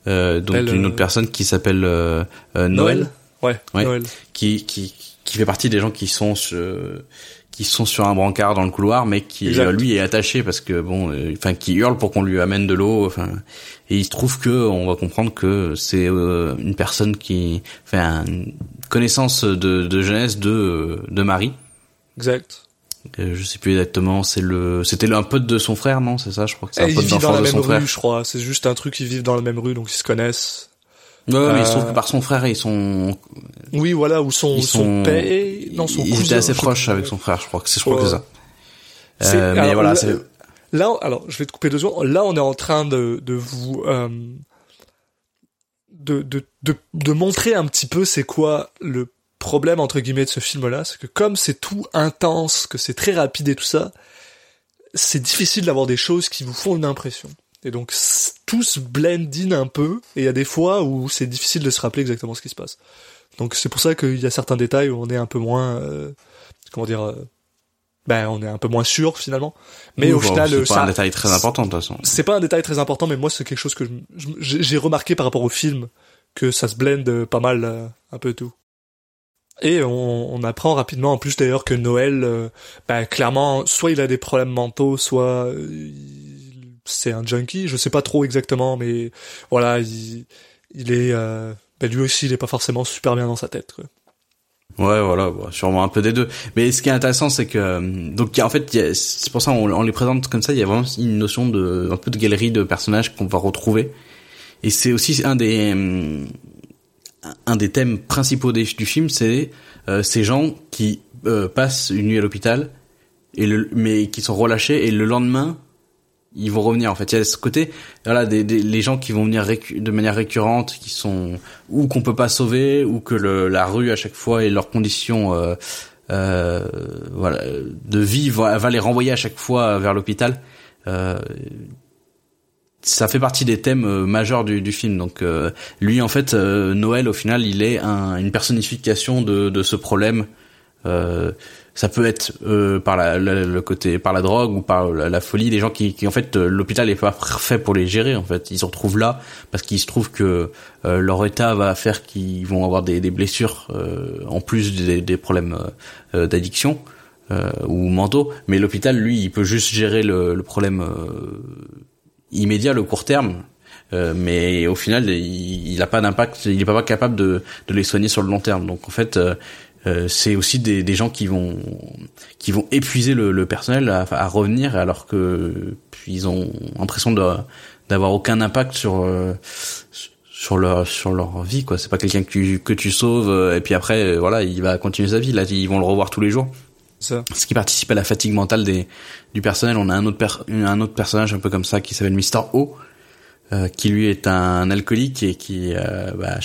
donc S'appelle, d'une euh, autre personne qui s'appelle euh, euh, Noël Ouais. Ouais. Noël. qui qui qui fait partie des gens qui sont sur, qui sont sur un brancard dans le couloir mais qui Exact. euh, lui est attaché parce que bon euh, enfin qui hurle pour qu'on lui amène de l'eau enfin et il se trouve que on va comprendre que c'est euh, une personne qui fait une connaissance de, de jeunesse de euh, de Marie Exact. Euh, je sais plus exactement c'est le c'était un pote de son frère non c'est ça je crois que c'est un ils pote vivent dans d'enfance la de même son frère rue, je crois. C'est juste un truc, ils vivent dans la même rue, donc ils se connaissent. ouais, ouais, mais il se Euh, trouve que par son frère ils sont Oui, voilà, ou son, ils son sont père, non, son ils cousin, étaient assez plus. avec son frère je crois que c'est je crois Ouais. que c'est ça Euh, mais alors, voilà là- c'est Là, alors, je vais te couper deux secondes. Là, on est en train de, de vous, euh, de, de, de, de montrer un petit peu c'est quoi le problème, entre guillemets, de ce film-là. C'est que comme c'est tout intense, que c'est très rapide et tout ça, c'est difficile d'avoir des choses qui vous font une impression. Et donc, tout se blend in un peu, et il y a des fois où c'est difficile de se rappeler exactement ce qui se passe. Donc, c'est pour ça qu'il y a certains détails où on est un peu moins, euh, comment dire, euh, ben, on est un peu moins sûr, finalement. Mais Oui, au bon, final, c'est pas ça, un détail très important de toute façon. c'est pas un détail très important, mais moi, c'est quelque chose que j'ai remarqué par rapport au film, que ça se blende pas mal, euh, un peu tout. Et on, on apprend rapidement, en plus d'ailleurs, que Noël, euh, ben, clairement, soit il a des problèmes mentaux, soit euh, il- c'est un junkie, je sais pas trop exactement, mais voilà, il, il est, euh, ben, lui aussi, il est pas forcément super bien dans sa tête. Quoi. Ouais, voilà, bon, sûrement un peu des deux. Mais ce qui est intéressant, c'est que euh, donc y a- en fait, c'est pour ça on, on les présente comme ça. Il y a vraiment une notion de un peu de galerie de personnages qu'on va retrouver. Et c'est aussi un des euh, un des thèmes principaux du film, c'est euh, ces gens qui euh, passent une nuit à l'hôpital et le mais qui sont relâchés et le lendemain ils vont revenir en fait. Il y a ce côté voilà des, des les gens qui vont venir de manière récurrente qui sont ou qu'on peut pas sauver ou que le, la rue à chaque fois et leurs conditions euh, euh, voilà de vie va, va les renvoyer à chaque fois vers l'hôpital. Euh, ça fait partie des thèmes euh, majeurs du, du film. Donc euh, lui en fait euh, Noël au final il est un, une personnification de, de ce problème. Euh, ça peut être euh, par la, le côté par la drogue ou par la, folie. Des gens qui, qui en fait l'hôpital est pas fait pour les gérer en fait. Ils se retrouvent là parce qu'il se trouve que leur état va faire qu'ils vont avoir des, des blessures en plus des, des problèmes d'addiction ou mentaux. Mais l'hôpital lui il peut juste gérer le, le problème immédiat le court terme. Mais au final, il n'a pas d'impact, il est pas capable de, de les soigner sur le long terme. Donc en fait, euh, c'est aussi des, des, gens qui vont qui vont épuiser le, le personnel à, à, revenir alors que ils ont l'impression d'avoir aucun impact sur euh, sur leur sur leur vie quoi. C'est pas quelqu'un que tu que tu sauves euh, et puis après voilà il va continuer sa vie. Là ils vont le revoir tous les jours ça. ce qui participe à la fatigue mentale des du personnel on a un autre per, un autre personnage un peu comme ça qui s'appelle Mister O euh, qui lui est un alcoolique et qui euh, bah,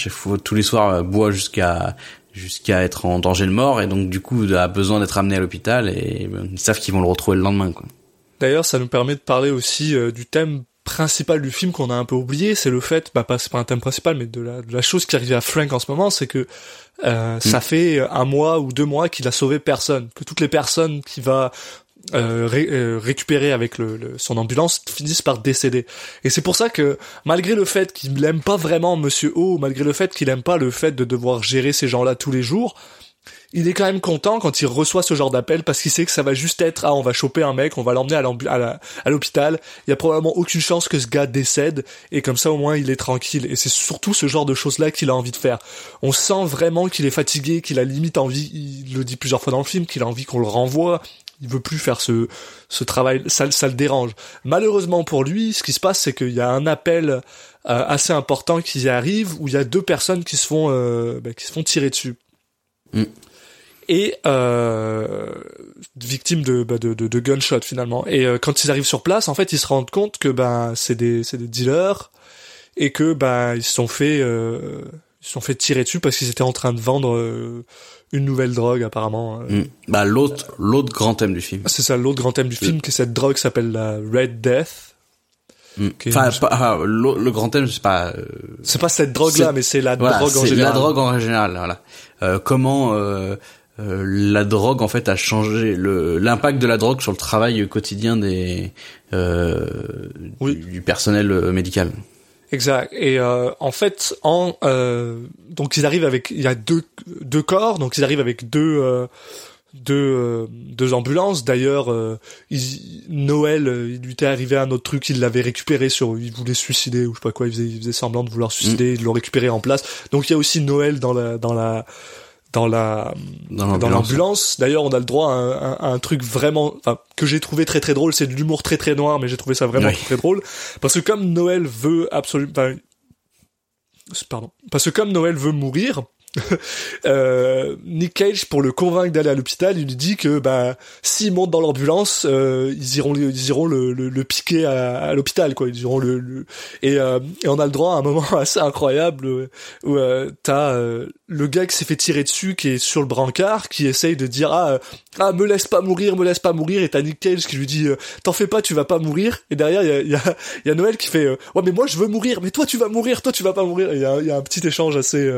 tous les soirs boit jusqu'à jusqu'à être en danger de mort et donc du coup a besoin d'être amené à l'hôpital et ils savent qu'ils vont le retrouver le lendemain quoi. D'ailleurs, ça nous permet de parler aussi euh, du thème principal du film qu'on a un peu oublié, c'est le fait, bah pas c'est pas un thème principal, mais de la, de la chose qui arrive à Frank en ce moment, c'est que euh, ça mm. fait un mois ou deux mois qu'il a sauvé personne, que toutes les personnes qui va euh, euh, récupérés avec le, son ambulance finissent par décéder. Et c'est pour ça que malgré le fait qu'il n'aime pas vraiment Monsieur O, malgré le fait qu'il aime pas le fait de devoir gérer ces gens-là tous les jours, il est quand même content quand il reçoit ce genre d'appel parce qu'il sait que ça va juste être ah on va choper un mec, on va l'emmener à l'hôpital. Il y a probablement aucune chance que ce gars décède et comme ça au moins il est tranquille. Et c'est surtout ce genre de choses là qu'il a envie de faire. On sent vraiment qu'il est fatigué, qu'il a limite envie, il le dit plusieurs fois dans le film, qu'il a envie qu'on le renvoie, il veut plus faire ce, ce travail, ça, ça le dérange. Malheureusement pour lui, ce qui se passe, c'est qu'il y a un appel euh, assez important qui arrive, où il y a deux personnes qui se font, euh, bah, qui se font tirer dessus. Mm. Et euh, victimes de, bah, de, de, de gunshot finalement. Et euh, quand ils arrivent sur place, en fait, ils se rendent compte que ben c'est des c'est des dealers et que ben ils se sont fait euh, ils se sont fait tirer dessus parce qu'ils étaient en train de vendre euh, une nouvelle drogue apparemment. Euh. Mm. Bah l'autre l'autre grand thème du film. C'est ça l'autre grand thème du film, que cette drogue s'appelle la Red Death. Mm. Enfin, pas, le, grand thème, c'est pas. Euh, c'est pas cette drogue-là, mais c'est la drogue en général. La drogue en général, voilà. Euh, comment euh, la drogue en fait a changé le l'impact de la drogue sur le travail quotidien des oui. du, du, personnel médical. Exact. Et euh, en fait, en euh, donc ils arrivent avec, il y a deux deux corps, donc ils arrivent avec deux euh, deux euh, deux ambulances. D'ailleurs, euh, Noël, il lui était arrivé un autre truc, il l'avait récupéré sur, il voulait suicider ou je sais pas quoi, il faisait, il faisait semblant de vouloir se suicider, mm. il l'a récupéré en place. Donc il y a aussi Noël dans la dans la dans la dans l'ambulance. D'ailleurs, on a le droit à un, truc vraiment, enfin, que j'ai trouvé très très drôle. C'est de l'humour très très noir, mais j'ai trouvé ça vraiment très drôle parce que comme Noël veut absolument, pardon, parce que comme Noël veut mourir, euh, Nick Cage, pour le convaincre d'aller à l'hôpital, il lui dit que bah s'ils montent dans l'ambulance, euh, ils iront ils iront le, le, le piquer à, à l'hôpital quoi. Ils iront le, le... Et, euh, et, on a le droit à un moment assez incroyable où euh, t'as euh, le gars qui s'est fait tirer dessus, qui est sur le brancard, qui essaye de dire ah ah me laisse pas mourir, me laisse pas mourir, et t'as Nick Cage qui lui dit t'en fais pas, tu vas pas mourir. Et derrière il y a, y, a, y a Noël qui fait ouais mais moi je veux mourir, mais toi tu vas mourir, toi tu vas pas mourir. Il y a, y a un petit échange assez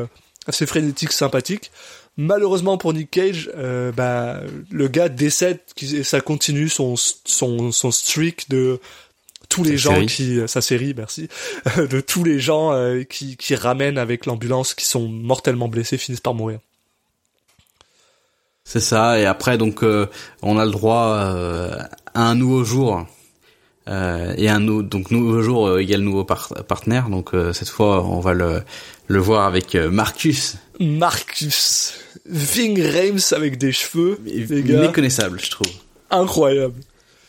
assez frénétique, sympathique. Malheureusement pour Nick Cage, euh, bah, le gars décède et ça continue son, son, son streak de tous les gens qui sa série merci de tous les gens euh, qui, qui ramènent avec l'ambulance qui sont mortellement blessés finissent par mourir. C'est ça et après donc euh, on a le droit à un nouveau jour euh, et un donc nouveau jour euh, égale nouveau partenaire donc cette fois on va le le voir avec euh, Marcus. Marcus. Ving Rames avec des cheveux. Méconnaissable, je trouve. Incroyable.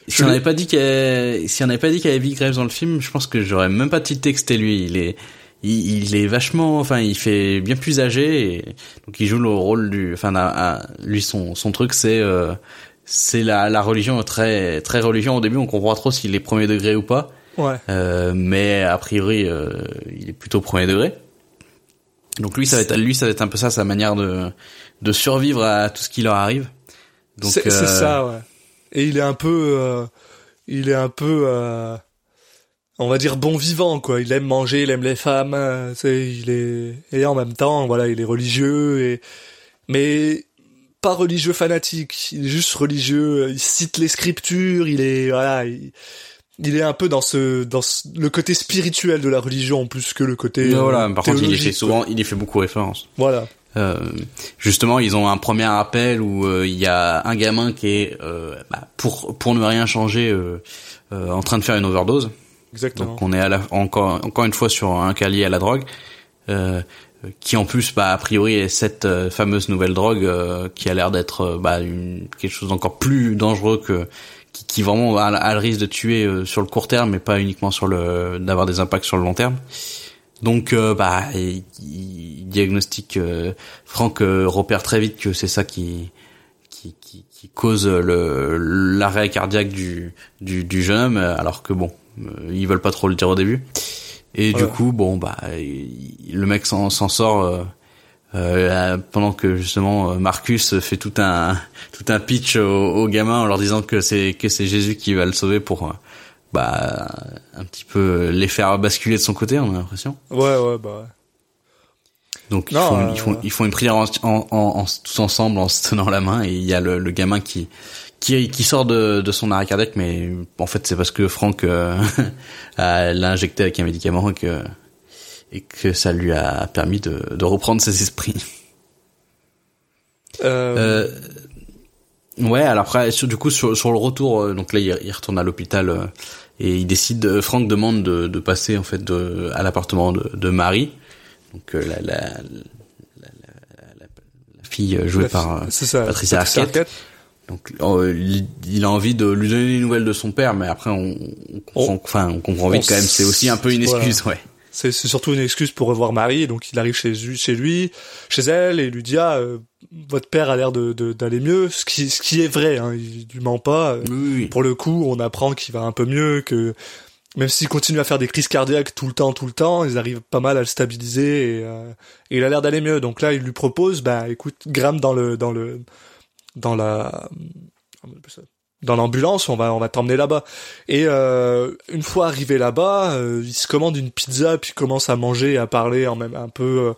Si on n'avait pas dit qu'il si on n'avait pas dit qu'il y avait Ving Rames dans le film, je pense que j'aurais même pas texté lui. Il est, il, est vachement, enfin, il fait bien plus âgé et donc il joue le rôle du, enfin, lui son son truc c'est euh, c'est la la religion très très religion au début on comprend pas trop s'il est premier degré ou pas. Ouais. Euh, mais a priori euh, il est plutôt premier degré. Donc lui, ça va être lui, ça va être un peu ça, sa manière de de survivre à tout ce qui leur arrive. Donc c'est euh... ça, ouais. Et il est un peu, euh, il est un peu, euh, on va dire bon vivant, quoi. Il aime manger, il aime les femmes. c'est, il est et en même temps, voilà, il est religieux et mais pas religieux fanatique, il est juste religieux, il cite les scriptures, il est voilà, il, il est un peu dans ce dans ce- le côté spirituel de la religion plus que le côté euh, voilà, par contre, il y fait souvent, il y fait beaucoup référence. Voilà. Euh, justement, ils ont un premier appel où euh, il y a un gamin qui est euh, bah, pour pour ne rien changer euh, euh, en train de faire une overdose. Exactement. Donc on est à la, encore encore une fois sur un cas lié à la drogue, euh, qui en plus bah a priori est cette euh, fameuse nouvelle drogue euh, qui a l'air d'être euh, bah quelque chose d'encore plus dangereux que qui, qui vraiment a, le risque de tuer euh, sur le court terme, mais pas uniquement sur le d'avoir des impacts sur le long terme. Donc bah il, il diagnostique Franck repère très vite que c'est ça qui qui, qui, qui cause le l'arrêt cardiaque du, du du jeune homme alors que bon ils veulent pas trop le dire au début et du coup bon bah il- le mec s'en sort euh, euh, pendant que justement euh, Marcus fait tout un tout un pitch aux, aux gamins en leur disant que c'est que c'est Jésus qui va le sauver pour euh, bah un petit peu les faire basculer de son côté on a l'impression Ouais, ouais, bah. ouais. donc ils, font, euh, ils font ils font une prière en, en, en- en- tous ensemble en se tenant la main et il y a le, le gamin qui qui qui sort de, de son arrêt cardiaque mais en fait c'est parce que Franck euh, l'a injecté avec un médicament et que et que ça lui a permis de, de reprendre ses esprits. Euh, Euh, ouais, alors après, sur, du coup, sur, sur le retour, euh, donc là, il, il retourne à l'hôpital euh, et il décide. Franck demande de, de passer en fait de, à l'appartement de, de Marie, donc la, la, la, la, fille jouée par Patricia Patricia Arquette. Arquette. Donc, euh, il, a envie de lui donner des nouvelles de son père, mais après, on, on comprend, On- enfin, on comprend vite on quand même. C'est aussi un peu une voilà. excuse, ouais. C'est surtout une excuse pour revoir Marie, donc il arrive chez lui, chez lui, chez elle, et il lui dit ah euh, votre père a l'air de de- d'aller mieux, ce qui ce qui est vrai, hein, il lui ment pas. euh, Oui, oui. Pour le coup, on apprend qu'il va un peu mieux, que même s'il continue à faire des crises cardiaques tout le temps, tout le temps, ils arrivent pas mal à le stabiliser et, euh, et il a l'air d'aller mieux. Donc là, il lui propose, bah écoute, Graham dans le dans le dans la dans l'ambulance, on va on va t'emmener là-bas. Et euh, une fois arrivé là-bas, euh, il se commande une pizza puis commence à manger et à parler en même un peu. euh,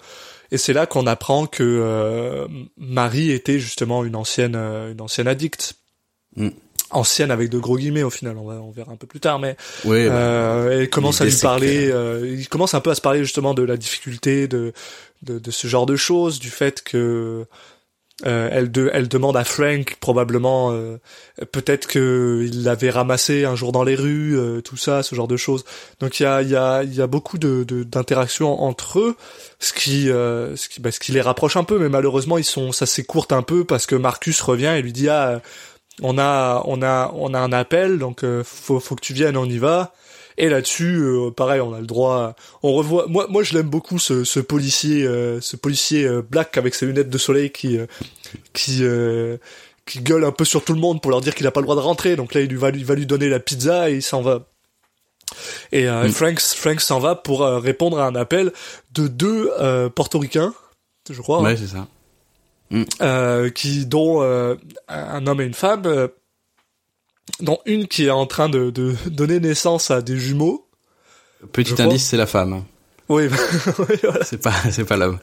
et c'est là qu'on apprend que euh, Marie était justement une ancienne euh, une ancienne addicte. Mm. Ancienne avec de gros guillemets au final, on va on verra un peu plus tard, mais bah, euh, elle commence Il à lui parler, euh, il commence un peu à se parler justement de la difficulté de de, de ce genre de choses, du fait que euh, elle, de, elle demande à Frank probablement euh, peut-être que il l'avait ramassé un jour dans les rues, euh, tout ça, ce genre de choses. Donc il y a y a y a beaucoup de de- d'interactions entre eux, ce qui euh, ce qui bah, ce qui les rapproche un peu, mais malheureusement ils sont ça s'écourte un peu parce que Marcus revient et lui dit ah on a on a on a un appel donc euh, faut faut que tu viennes on y va. Et là-dessus, euh, pareil, on a le droit. On revoit. Moi, moi, je l'aime beaucoup ce, ce policier, euh, ce policier euh, black avec ses lunettes de soleil qui, euh, qui, euh, qui gueule un peu sur tout le monde pour leur dire qu'il a pas le droit de rentrer. Donc là, il lui va, il va lui donner la pizza et il s'en va. Et euh, Mm. Frank, Frank s'en va pour répondre à un appel de deux euh, portoricains, je crois, hein, ouais, c'est ça. euh, qui dont euh, un homme et une femme, dont une qui est en train de, de donner naissance à des jumeaux. Petit indice, c'est la femme. Oui, oui, voilà. C'est pas, c'est pas l'homme.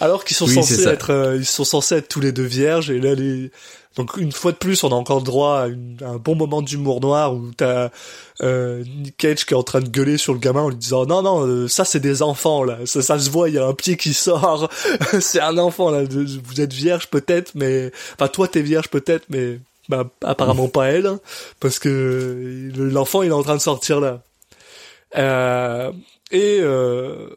Alors qu'ils sont Oui, censés être, euh, ils sont censés être tous les deux vierges et là les, donc une fois de plus, on a encore le droit à, une- à un bon moment d'humour noir où t'as euh, Nick Cage qui est en train de gueuler sur le gamin en lui disant non non euh, ça c'est des enfants là, ça, ça se voit, il y a un pied qui sort, c'est un enfant là, vous êtes vierge peut-être mais, enfin toi t'es vierge peut-être mais bah, apparemment pas elle hein, parce que le- l'enfant il est en train de sortir là. Euh, et euh,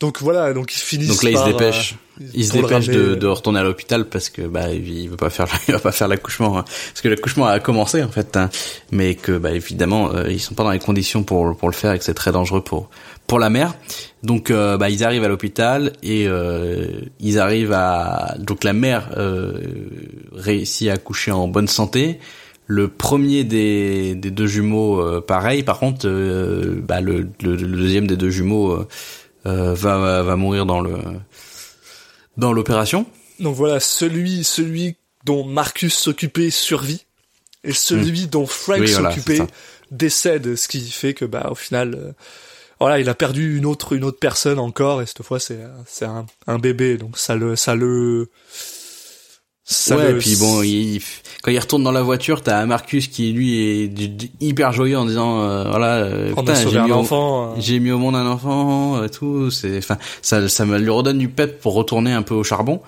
donc voilà, donc ils finissent Donc là, il se par, dépêche. euh, Il se dépêche de, ramener, de retourner à l'hôpital parce que bah il veut pas faire il va pas faire l'accouchement hein. parce que l'accouchement a commencé en fait hein. mais que bah évidemment euh, ils sont pas dans les conditions pour pour le faire et que c'est très dangereux pour pour la mère donc euh, bah ils arrivent à l'hôpital et euh, ils arrivent à donc la mère euh, réussit à accoucher en bonne santé le premier des, des deux jumeaux euh, pareil par contre euh, bah le, le, le deuxième des deux jumeaux euh, euh, va va mourir dans le dans l'opération. Donc voilà, celui, celui dont Marcus s'occupait survit, et celui dont Frank. Oui, s'occupait décède, ce qui fait que bah au final, voilà, il a perdu une autre, une autre personne encore, et cette fois c'est, c'est un, un bébé, donc ça le, ça le, Ça ouais, le- puis bon, il, quand il retourne dans la voiture, t'as Marcus qui lui est hyper joyeux en disant euh, voilà, euh, On a putain, sauvé j'ai un mis, au, enfant. euh. j'ai mis au monde un enfant, euh, tout. C'est, enfin, ça, ça me lui redonne du pep pour retourner un peu au charbon.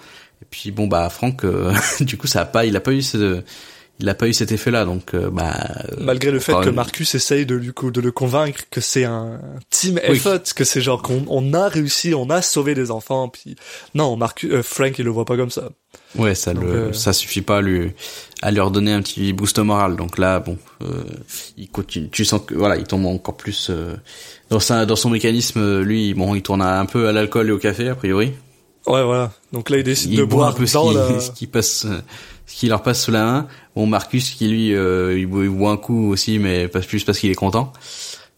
Et puis bon bah Franck, euh, du coup ça a pas, il a pas eu ce, il a pas eu cet effet-là, donc euh, bah. euh, Malgré le fait quand que même. Marcus essaye de, lui, de le convaincre que c'est un team Oui. effort, que c'est genre qu'on on a réussi, on a sauvé des enfants, puis non, Marcus, euh, Frank il le voit pas comme ça. Ouais, ça Donc, le, euh, ça suffit pas à lui, à lui redonner un petit boost moral. Donc là, bon, euh, il continue. Tu sens que voilà, il tombe encore plus euh, dans sa, dans son mécanisme. euh, Lui, bon, il tourne un peu à l'alcool et au café a priori. Ouais, voilà. Donc là il décide Il de boit un boire peu ce dans qui, la... ce qui passe, euh, ce qui leur passe sous la main. Bon, Marcus qui lui, euh, il, boit, un coup aussi, mais pas plus parce qu'il est content.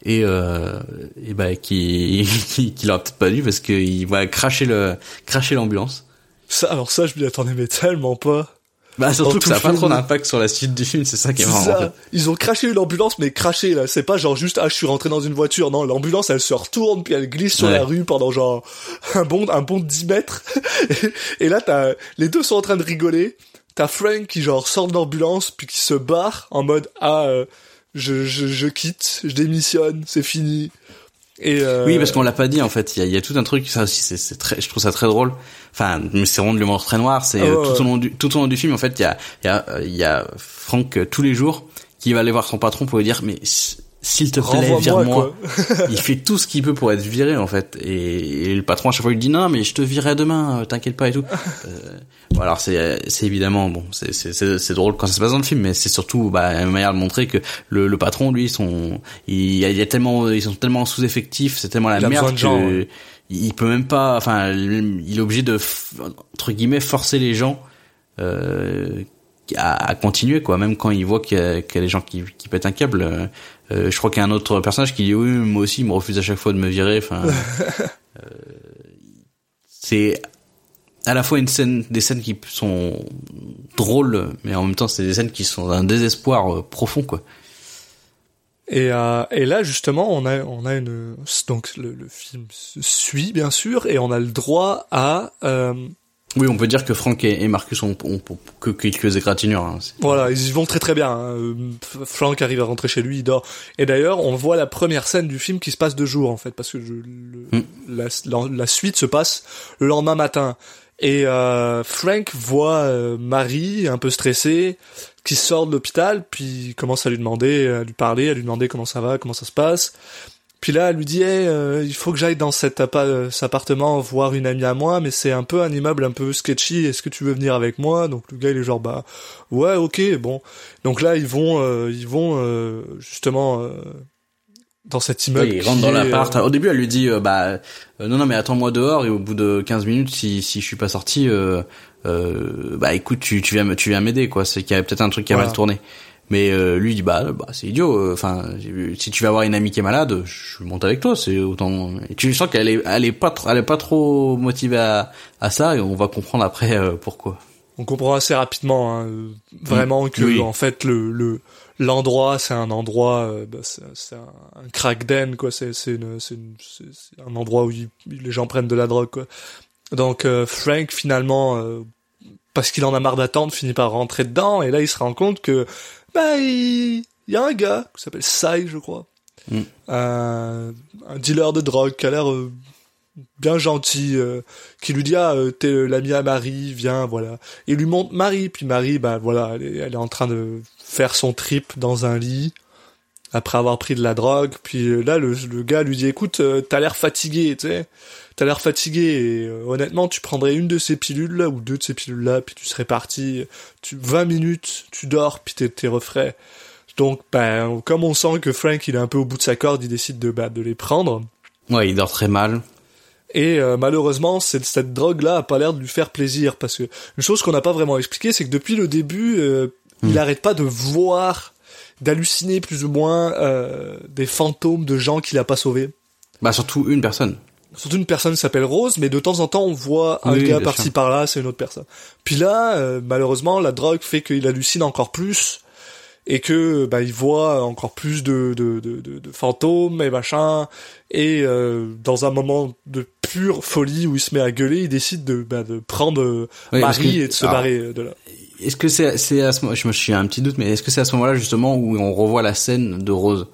Et, euh, et bah, qui, qui, qui l'aurait peut-être pas dû parce qu'il va cracher le, cracher l'ambulance. Ça, alors ça je m'y attendais mais tellement pas. Bah surtout que ça a le pas trop d'impact sur la suite du film, c'est ça qui est marrant. ça. en fait. Ils ont craché une ambulance, mais craché là. C'est pas genre juste ah je suis rentré dans une voiture. Non, l'ambulance elle se retourne puis elle glisse sur Ouais. la rue pendant genre un bond un bond de 10 mètres. et, et là t'as les deux sont en train de rigoler. T'as Frank qui genre sort de l'ambulance puis qui se barre en mode ah euh, je, je je quitte, je démissionne, c'est fini. Et euh, Oui, parce qu'on l'a pas dit en fait. Il y a, y a tout un truc. Ça aussi, c'est, c'est très. Je trouve ça très drôle. Enfin, mais c'est vraiment de l'humour très noir. C'est euh, tout ouais. au long du tout au long du film. En fait, il y a il y a euh, il y a Franck euh, tous les jours qui va aller voir son patron pour lui dire mais s'il te plaît, vire-moi. il fait tout ce qu'il peut pour être viré en fait. Et, et le patron à chaque fois il dit non mais je te virerai demain, euh, t'inquiète pas et tout. euh, bon, alors c'est c'est évidemment bon, c'est c'est c'est c'est drôle quand ça se passe dans le film, mais c'est surtout bah une manière de montrer que le, le patron lui son il y a, il y a tellement ils sont tellement sous effectifs, c'est tellement la Il merde gens, que ouais. il peut même pas enfin il est obligé de entre guillemets forcer les gens euh, à, à continuer quoi. Même quand il voit qu'il y, y a des gens qui, qui pètent un câble euh, euh, je crois qu'il y a un autre personnage qui dit oui moi aussi il me refuse à chaque fois de me virer. Enfin euh, c'est à la fois une scène des scènes qui sont drôles mais en même temps c'est des scènes qui sont d'un désespoir euh, profond quoi. Et, euh, et là justement, on a on a une donc le, le film se suit bien sûr et on a le droit à euh, oui on peut dire que Franck et, Marcus ont, ont- ont que quelques égratignures hein. Voilà ils y vont très très bien. hein. Euh, Frank arrive à rentrer chez lui, il dort. Et d'ailleurs, on voit la première scène du film qui se passe deux jours en fait parce que je- le- Mm. la, la, la suite se passe le lendemain matin. Et euh, Frank voit euh, Marie un peu stressée qui sort de l'hôpital, puis commence à lui demander, à lui parler, à lui demander comment ça va, comment ça se passe. Puis là, elle lui dit, Hey, euh, il faut que j'aille dans cet, appa- euh, cet appartement voir une amie à moi, mais c'est un peu un immeuble un peu sketchy. Est-ce que tu veux venir avec moi? Donc le gars, il est genre, bah ouais, ok, bon. Donc là, ils vont, euh, ils vont euh, justement euh, dans cet immeuble. Oui, il rentre dans est, l'appart. euh, Au début, elle lui dit, euh, bah, euh, non, non, mais attends-moi dehors. Et au bout de 15 minutes, si, si je suis pas sorti, euh, euh, bah, écoute, tu, tu viens, tu viens m'aider, quoi. C'est qu'il y a peut-être un truc qui a Voilà. mal tourné. Mais euh, lui il dit, bah, bah c'est idiot. euh, Enfin, si tu vas avoir une amie qui est malade, je monte avec toi. C'est autant. Et tu sens qu'elle est, elle est pas, elle est pas trop motivée à, à ça. Et on va comprendre après euh, pourquoi. on comprend assez rapidement, hein, euh, vraiment que Oui. en fait le le l'endroit c'est un endroit, euh, bah, c'est c'est un, un crack den quoi. C'est c'est une- c'est une- c'est- c'est un endroit où il- les gens prennent de la drogue quoi. Donc euh, Frank finalement euh, parce qu'il en a marre d'attendre finit par rentrer dedans et là il se rend compte que bah il y a un gars qui s'appelle Sai je crois, Mm. un, un dealer de drogue qui a l'air euh, bien gentil, euh, qui lui dit ah euh, t'es l'ami à Marie, viens voilà. Et il lui montre Marie, puis Marie bah voilà elle est, elle est en train de faire son trip dans un lit après avoir pris de la drogue. Puis euh, là le, le gars lui dit écoute euh, t'as l'air fatigué, tu sais, t'as l'air fatigué et euh, honnêtement tu prendrais une de ces pilules là ou deux de ces pilules là puis tu serais parti, tu 20 minutes tu dors puis t'es t'es refrais. Donc ben comme on sent que Frank il est un peu au bout de sa corde, il décide de bah, de les prendre. Ouais, il dort très mal. Et euh, malheureusement, cette, cette drogue-là a pas l'air de lui faire plaisir parce que une chose qu'on n'a pas vraiment expliqué, c'est que depuis le début, euh, il arrête pas de voir, d'halluciner plus ou moins euh, des fantômes de gens qu'il a pas sauvés. Bah surtout une personne. Surtout une personne qui s'appelle Rose, mais de temps en temps on voit un Oui, gars par-ci par-là, c'est une autre personne. Puis là, euh, malheureusement, la drogue fait qu'il hallucine encore plus. et que bah il voit encore plus de de, de, de, fantômes et machin et euh, dans un moment de pure folie où il se met à gueuler il décide de bah, de prendre euh, Oui, Marie que- et de se alors, barrer de là Est-ce que c'est c'est à ce moment, je me suis un petit doute, mais est-ce que c'est à ce moment-là justement où on revoit la scène de Rose?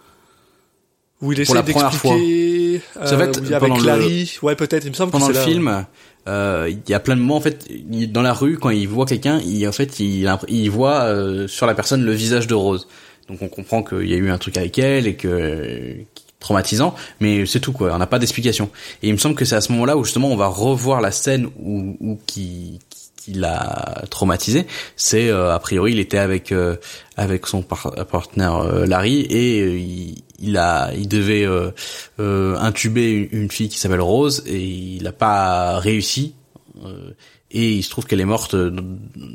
Où il Pour la essaie première d'expliquer C'est en fait, euh, oui, avec pendant le- Larry ouais peut-être il me semble pendant que le là, film euh, il y a plein de moments en fait dans la rue quand il voit quelqu'un il en fait il, il voit euh, sur la personne le visage de Rose. Donc on comprend qu'il y a eu un truc avec elle et que euh, traumatisant mais c'est tout quoi. On n'a pas d'explication. Et il me semble que c'est à ce moment-là où justement on va revoir la scène où, où qui qui l'a traumatisé c'est euh, a priori il était avec euh, avec son par- partenaire euh, Larry et euh, il, il a il devait euh, euh, intuber une, fille qui s'appelle Rose et il n'a pas réussi et il se trouve qu'elle est morte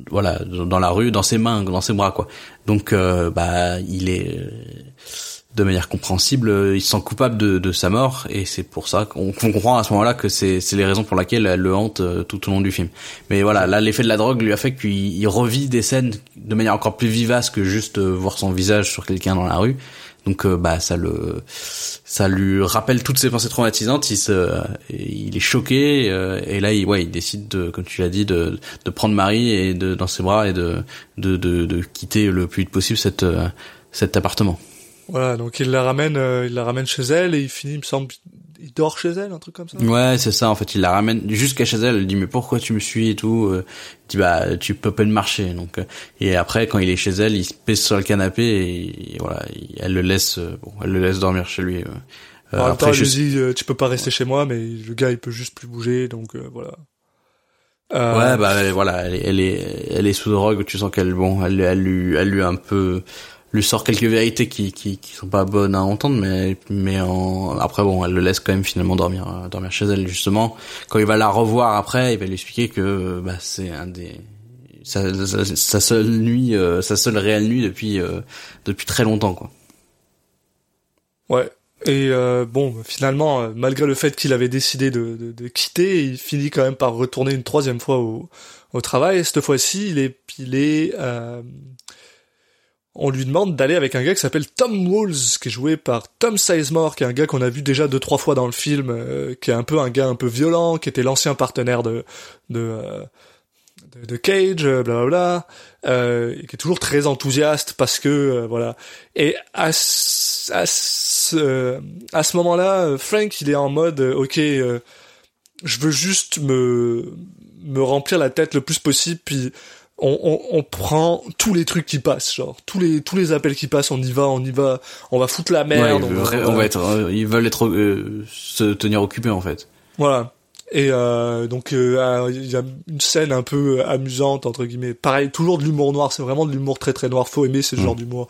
voilà dans la rue dans ses mains dans ses bras quoi. Donc bah il est de manière compréhensible euh, il se sent coupable de, de sa mort et c'est pour ça qu'on comprend à ce moment-là que c'est les raisons pour lesquelles elle le hante euh, tout au long du film mais voilà là l'effet de la drogue lui a fait qu'il il revit des scènes de manière encore plus vivace que juste euh, voir son visage sur quelqu'un dans la rue donc bah ça le ça lui rappelle toutes ses pensées traumatisantes. Il se, il est choqué euh, et là il ouais il décide de comme tu l'as dit de de prendre Marie et de dans ses bras et de de de, de quitter le plus vite possible cette cet appartement. Voilà donc il la ramène euh, il la ramène chez elle et il finit il me semble il dort chez elle un truc comme ça Ouais, c'est ça. En fait, il la ramène jusqu'à chez elle. Elle dit mais pourquoi tu me suis et tout. Euh, Il dit bah tu peux pas le marcher. Donc euh, et après quand il est chez elle, il se pèse sur le canapé et, et voilà, il- elle le laisse euh, bon, elle le laisse dormir chez lui. en même temps, je- lui dit tu peux pas rester chez moi, mais le gars il peut juste plus bouger, donc euh, voilà. Euh, Ouais, bah elle- voilà, elle est, elle est, elle est sous drogue. Tu sens qu'elle, bon, elle, elle lui, elle lui un peu, lui sort quelques vérités qui, qui, qui sont pas bonnes à entendre, mais, mais en, après bon, elle le laisse quand même finalement dormir, euh, dormir chez elle justement. Quand il va la revoir après, il va lui expliquer que, bah, c'est un des, sa, sa, seule nuit, euh, sa seule réelle nuit depuis, euh, depuis très longtemps, quoi. Ouais. Et euh, bon, finalement, euh, malgré le fait qu'il avait décidé de, de, de quitter, il finit quand même par retourner une troisième fois au, au travail. Et cette fois-ci, il est, il est, euh, on lui demande d'aller avec un gars qui s'appelle Tom Walls, qui est joué par Tom Sizemore, qui est un gars qu'on a vu déjà deux trois fois dans le film, euh, qui est un peu un gars un peu violent, qui était l'ancien partenaire de de, euh, de, Cage, euh, blablabla, euh, et qui est toujours très enthousiaste parce que euh, voilà. Et à ce, à ce, euh, à ce moment-là, euh, Frank il est en mode euh, ok, euh, je veux juste me me remplir la tête le plus possible, puis on, on, on prend tous les trucs qui passent, genre tous les tous les appels qui passent, on y va, on y va, on va foutre la merde. on veut- va- on va être, euh, ils veulent être, euh, se tenir occupés en fait. Voilà. Et euh, donc euh, ah, il y a une scène un peu amusante entre guillemets. Pareil, toujours de l'humour noir. C'est vraiment de l'humour très très noir. Faut aimer ce genre d'humour.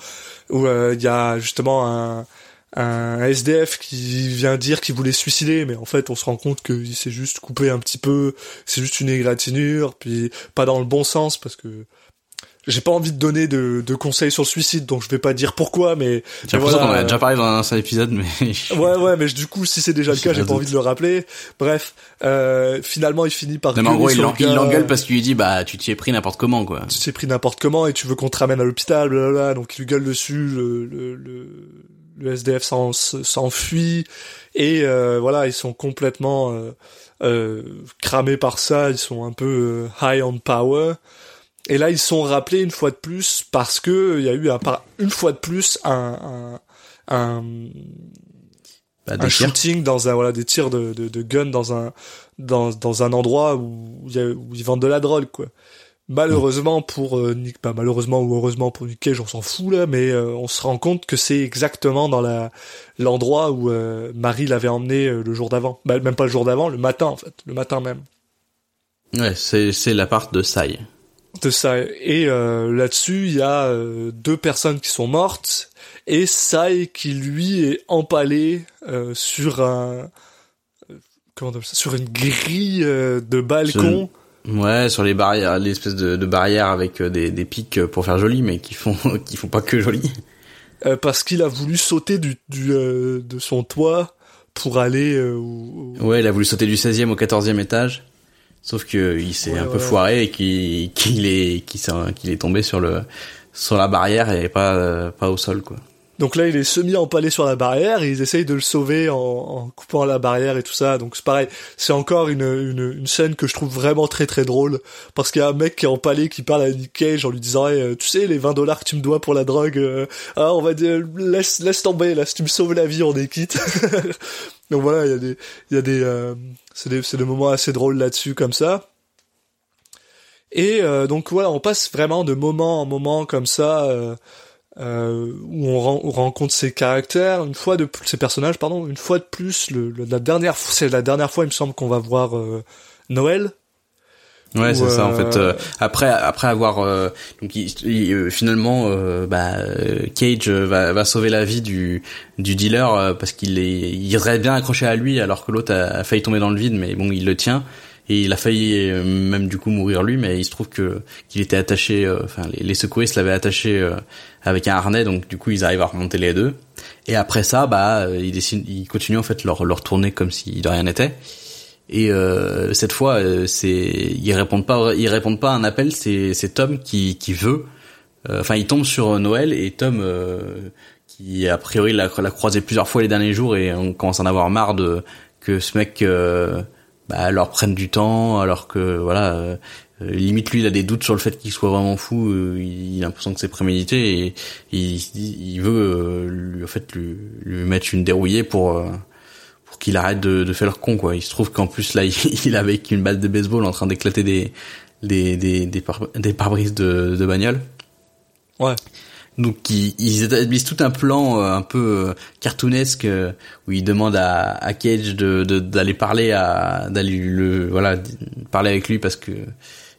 Où euh, il y a justement un, un SDF qui vient dire qu'il voulait se suicider, mais en fait on se rend compte qu'il s'est juste coupé un petit peu. C'est juste une égratignure, puis pas dans le bon sens parce que j'ai pas envie de donner de, de conseils sur le suicide, donc je vais pas dire pourquoi, mais J'ai l'impression voilà, qu'on a déjà parlé dans un seul épisode, mais Ouais, ouais, mais du coup, si c'est déjà le cas, j'ai pas envie de le rappeler. Bref, euh, finalement, il finit par Non, mais en gros, il l'engueule parce qu'il lui dit, bah, tu t'y es pris n'importe comment, quoi. Tu t'es pris n'importe comment et tu veux qu'on te ramène à l'hôpital, blablabla. Donc il lui gueule dessus, le, le, le, le SDF s'en- s'enfuit et euh, voilà, ils sont complètement euh, euh, cramés par ça. Ils sont un peu euh, high on power. Et là, ils sont rappelés une fois de plus parce que il y a eu un, une fois de plus un, un, un Bah, des un tirs. shooting dans un voilà des tirs de, de, de gun dans un dans, dans un endroit où où ils vendent de la drogue quoi. Malheureusement pour euh, Nick, bah, malheureusement ou heureusement pour Nick Cage, on s'en fout là, mais euh, on se rend compte que c'est exactement dans la l'endroit où euh, Marie l'avait emmené euh, le jour d'avant. Bah, même pas le jour d'avant, le matin en fait, le matin même. Ouais, c'est, c'est la part de Sai. de ça. Et euh, là-dessus, il y a euh, deux personnes qui sont mortes et Sai qui lui est empalé euh, sur un euh, comment on appelle ça sur une grille euh, de balcon. Ouais, sur les barrières, l'espèce de, de barrière avec euh, des, des pics euh, pour faire joli, mais qui font, qui font pas que joli. euh, parce qu'il a voulu sauter du, du euh, de son toit pour aller euh, au- au- Ouais, il a voulu sauter du 16e au 14e étage. Sauf que il s'est Ouais, un peu foiré et qu'il, qu'il est, qu'il qu'il est tombé sur le, sur la barrière et pas euh, pas au sol quoi. Donc là, il est semi-empalé sur la barrière et ils essayent de le sauver en, en coupant la barrière et tout ça. Donc c'est pareil, c'est encore une, une, une, scène que je trouve vraiment très très drôle parce qu'il y a un mec qui est empalé qui parle à Nick Cage en lui disant hey, tu sais les 20 dollars que tu me dois pour la drogue, euh, ah on va dire laisse laisse tomber là si tu me sauves la vie on est quitte. Donc voilà, il y a des il y a des euh, c'est des c'est des moments assez drôles là-dessus comme ça. Et euh, donc voilà, on passe vraiment de moment en moment comme ça. Euh, euh, où on, on, rencontre ses caractères, une fois de ces personnages, pardon, une fois de plus, le, la dernière, c'est la dernière fois, il me semble qu'on va voir euh, Noël. Ouais, c'est ça en fait. Euh, après, après avoir donc finalement, bah, Cage va, va sauver la vie du du dealer parce qu'il est, il reste bien accroché à lui alors que l'autre a, a, failli tomber dans le vide, mais bon, il le tient et il a failli euh, même du coup mourir lui mais il se trouve que qu'il était attaché euh, enfin les, les secouristes l'avaient attaché euh, avec un harnais donc du coup ils arrivent à remonter les deux. Et après ça bah ils décident ils continuent en fait leur leur tournée comme si de rien n'était. Et euh, cette fois c'est ils répondent pas ils répondent pas à un appel c'est c'est Tom qui qui veut enfin il tombe sur Noël et Tom qui a priori l'a, l'a croisé plusieurs fois les derniers jours et on commence à en avoir marre de que ce mec bah, leur prennent du temps alors que voilà euh, limite lui il a des doutes sur le fait qu'il soit vraiment fou euh, il a l'impression que c'est prémédité et il, veut euh, lui en fait lui, lui mettre une dérouillée pour pour qu'il arrête de, de faire le con quoi. Il se trouve qu'en plus là il, il avec une balle de baseball en train d'éclater des des des des pare-brises de de bagnole. Ouais donc ils, établissent tout un plan euh, un peu euh, cartoonesque euh, où ils demandent à, à Cage de d'aller parler à d'aller le voilà parler avec lui parce que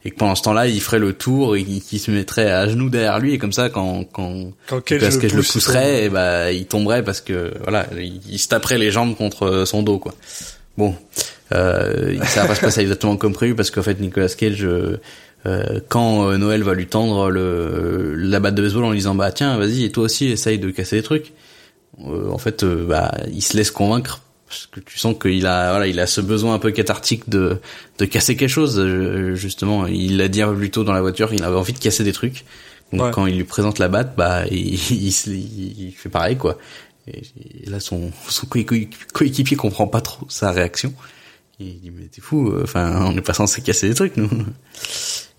et que pendant ce temps-là il ferait le tour et qu'il se mettrait à genoux derrière lui et comme ça quand quand, quand Cage, parce le, le pousserait et bah il tomberait parce que voilà il, il, se taperait les jambes contre son dos quoi. Bon, euh, ça va pas se passer exactement comme prévu parce qu'en fait Nicolas Cage euh, quand euh, Noël va lui tendre le, la batte de baseball en lui disant bah tiens vas-y et toi aussi essaye de casser des trucs. Euh, en fait bah il se laisse convaincre parce que tu sens qu'il a voilà il a ce besoin un peu cathartique de de casser quelque chose. Justement il l'a dit un peu plus tôt dans la voiture il avait envie de casser des trucs. Donc ouais. quand il lui présente la batte bah il, il, il, il fait pareil quoi. Et, et là son son coéquipier comprend pas trop sa réaction. Il dit mais t'es fou enfin on n'est pas censé casser des trucs nous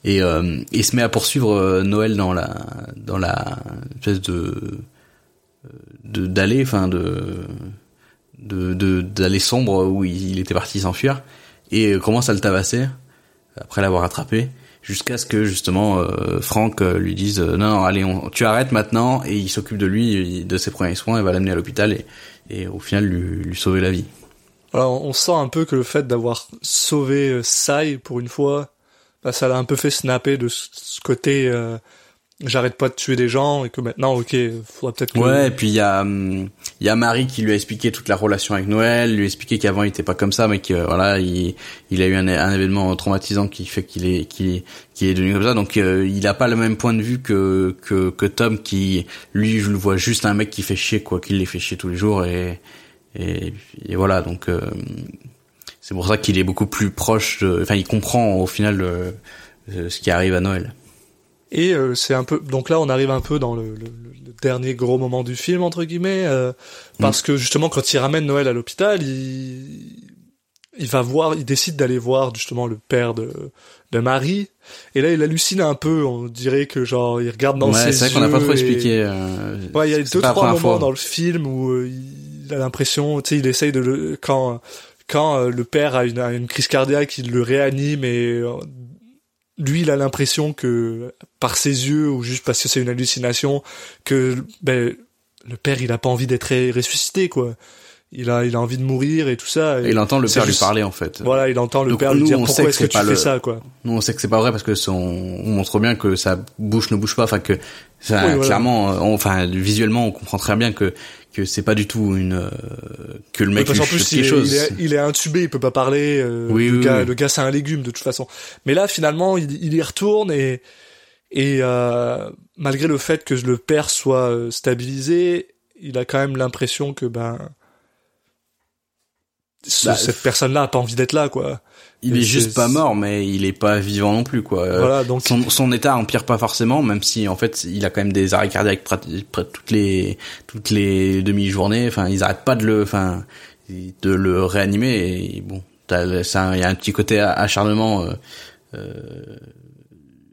et euh, il se met à poursuivre euh, Noël dans la dans la espèce de d'aller enfin de de d'aller sombre où il était parti s'enfuir et commence à le tabasser après l'avoir attrapé jusqu'à ce que justement euh, Franck euh, lui dise non non allez tu arrêtes maintenant et il s'occupe de lui de ses premiers soins et va l'amener à l'hôpital et, et au final lui, lui sauver la vie. Alors on sent un peu que le fait d'avoir sauvé Sai pour une fois bah, ça l'a un peu fait snapper de ce côté euh, j'arrête pas de tuer des gens et que maintenant ok faudra peut-être que... ouais et puis il y a il y a Marie qui lui a expliqué toute la relation avec Noël lui a expliqué qu'avant il était pas comme ça mais que voilà il il a eu un, un événement traumatisant qui fait qu'il est qui qui est devenu comme ça. Donc euh, il a pas le même point de vue que que que Tom qui lui je le vois juste un mec qui fait chier quoi qui les fait chier tous les jours et et, et voilà. Donc euh, c'est pour ça qu'il est beaucoup plus proche de, enfin il comprend au final euh, ce qui arrive à Noël et euh, c'est un peu donc là on arrive un peu dans le, le, le dernier gros moment du film entre guillemets euh, parce mm. que justement quand il ramène Noël à l'hôpital il il va voir il décide d'aller voir justement le père de de Marie et là il hallucine un peu on dirait que genre il regarde dans ouais, ses c'est vrai qu'on n'a pas trop expliqué euh, ouais il y a deux trois moments fois. dans le film où euh, il a l'impression tu sais il essaye de le quand quand euh, le père a une, a une, crise cardiaque, il le réanime et euh, lui, il a l'impression que par ses yeux ou juste parce que c'est une hallucination, que ben, le père, il a pas envie d'être ressuscité, quoi. Il a, il a envie de mourir et tout ça. Et il entend le père juste... lui parler en fait. Voilà, il entend le Donc, père lui dire pourquoi est-ce que, tu fais ça, quoi. Nous, on sait que c'est pas vrai parce que son... on montre bien que sa bouche ne bouge pas, enfin que ça, oui, voilà. clairement, on... enfin visuellement, on comprend très bien que que c'est pas du tout une euh, que le mec lui en plus, quelque il chose. Est, il, est, il est intubé, il peut pas parler. Euh, oui, le oui, gars, oui. le gars c'est un légume de toute façon. Mais là, finalement, il, il y retourne et et euh, malgré le fait que le père soit euh, stabilisé, il a quand même l'impression que ben ce- Bah, cette personne-là a pas envie d'être là, quoi. Il est juste pas mort, mais il est pas vivant non plus, quoi. Euh, Voilà, donc son, son état empire pas forcément, même si en fait il a quand même des arrêts cardiaques prati- près toutes les toutes les demi-journées. Enfin, ils arrêtent pas de le, enfin, de le réanimer. Et bon, ça, il y a un petit côté acharnement euh, euh,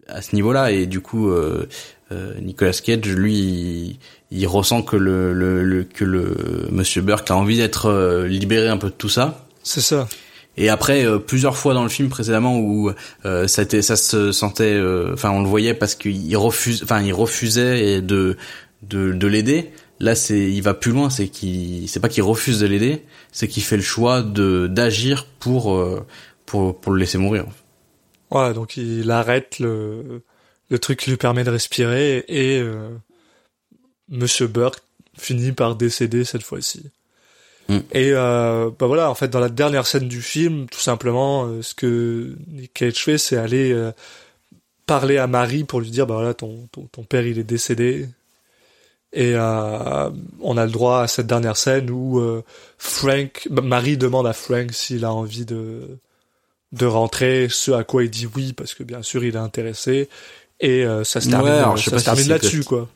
à ce niveau-là, et du coup, euh, euh, Nicolas Cage, lui, il, ressent que le, le, le- que le Monsieur Burke a envie d'être euh, libéré un peu de tout ça. c'est ça. Et après euh, plusieurs fois dans le film précédemment où euh, ça, était, ça se sentait, euh, enfin on le voyait parce qu'il refuse, enfin il refusait de de, de l'aider. Là c'est, il va plus loin, c'est qu'il, c'est pas qu'il refuse de l'aider, c'est qu'il fait le choix de d'agir pour pour pour le laisser mourir. Ouais, donc il arrête le, le truc qui lui permet de respirer et euh, Monsieur Burke finit par décéder cette fois-ci. Mm. Et euh, bah voilà, en fait, dans la dernière scène du film, tout simplement, euh, ce que Nick Cage fait, c'est aller euh, parler à Marie pour lui dire, bah voilà, ton, ton, ton père, il est décédé. Et euh, on a le droit à cette dernière scène où euh, Frank, bah, Marie demande à Frank s'il a envie de de rentrer, ce à quoi il dit oui parce que bien sûr il est intéressé et euh, ça se termine, Ouais, ça se termine si là-dessus quoi.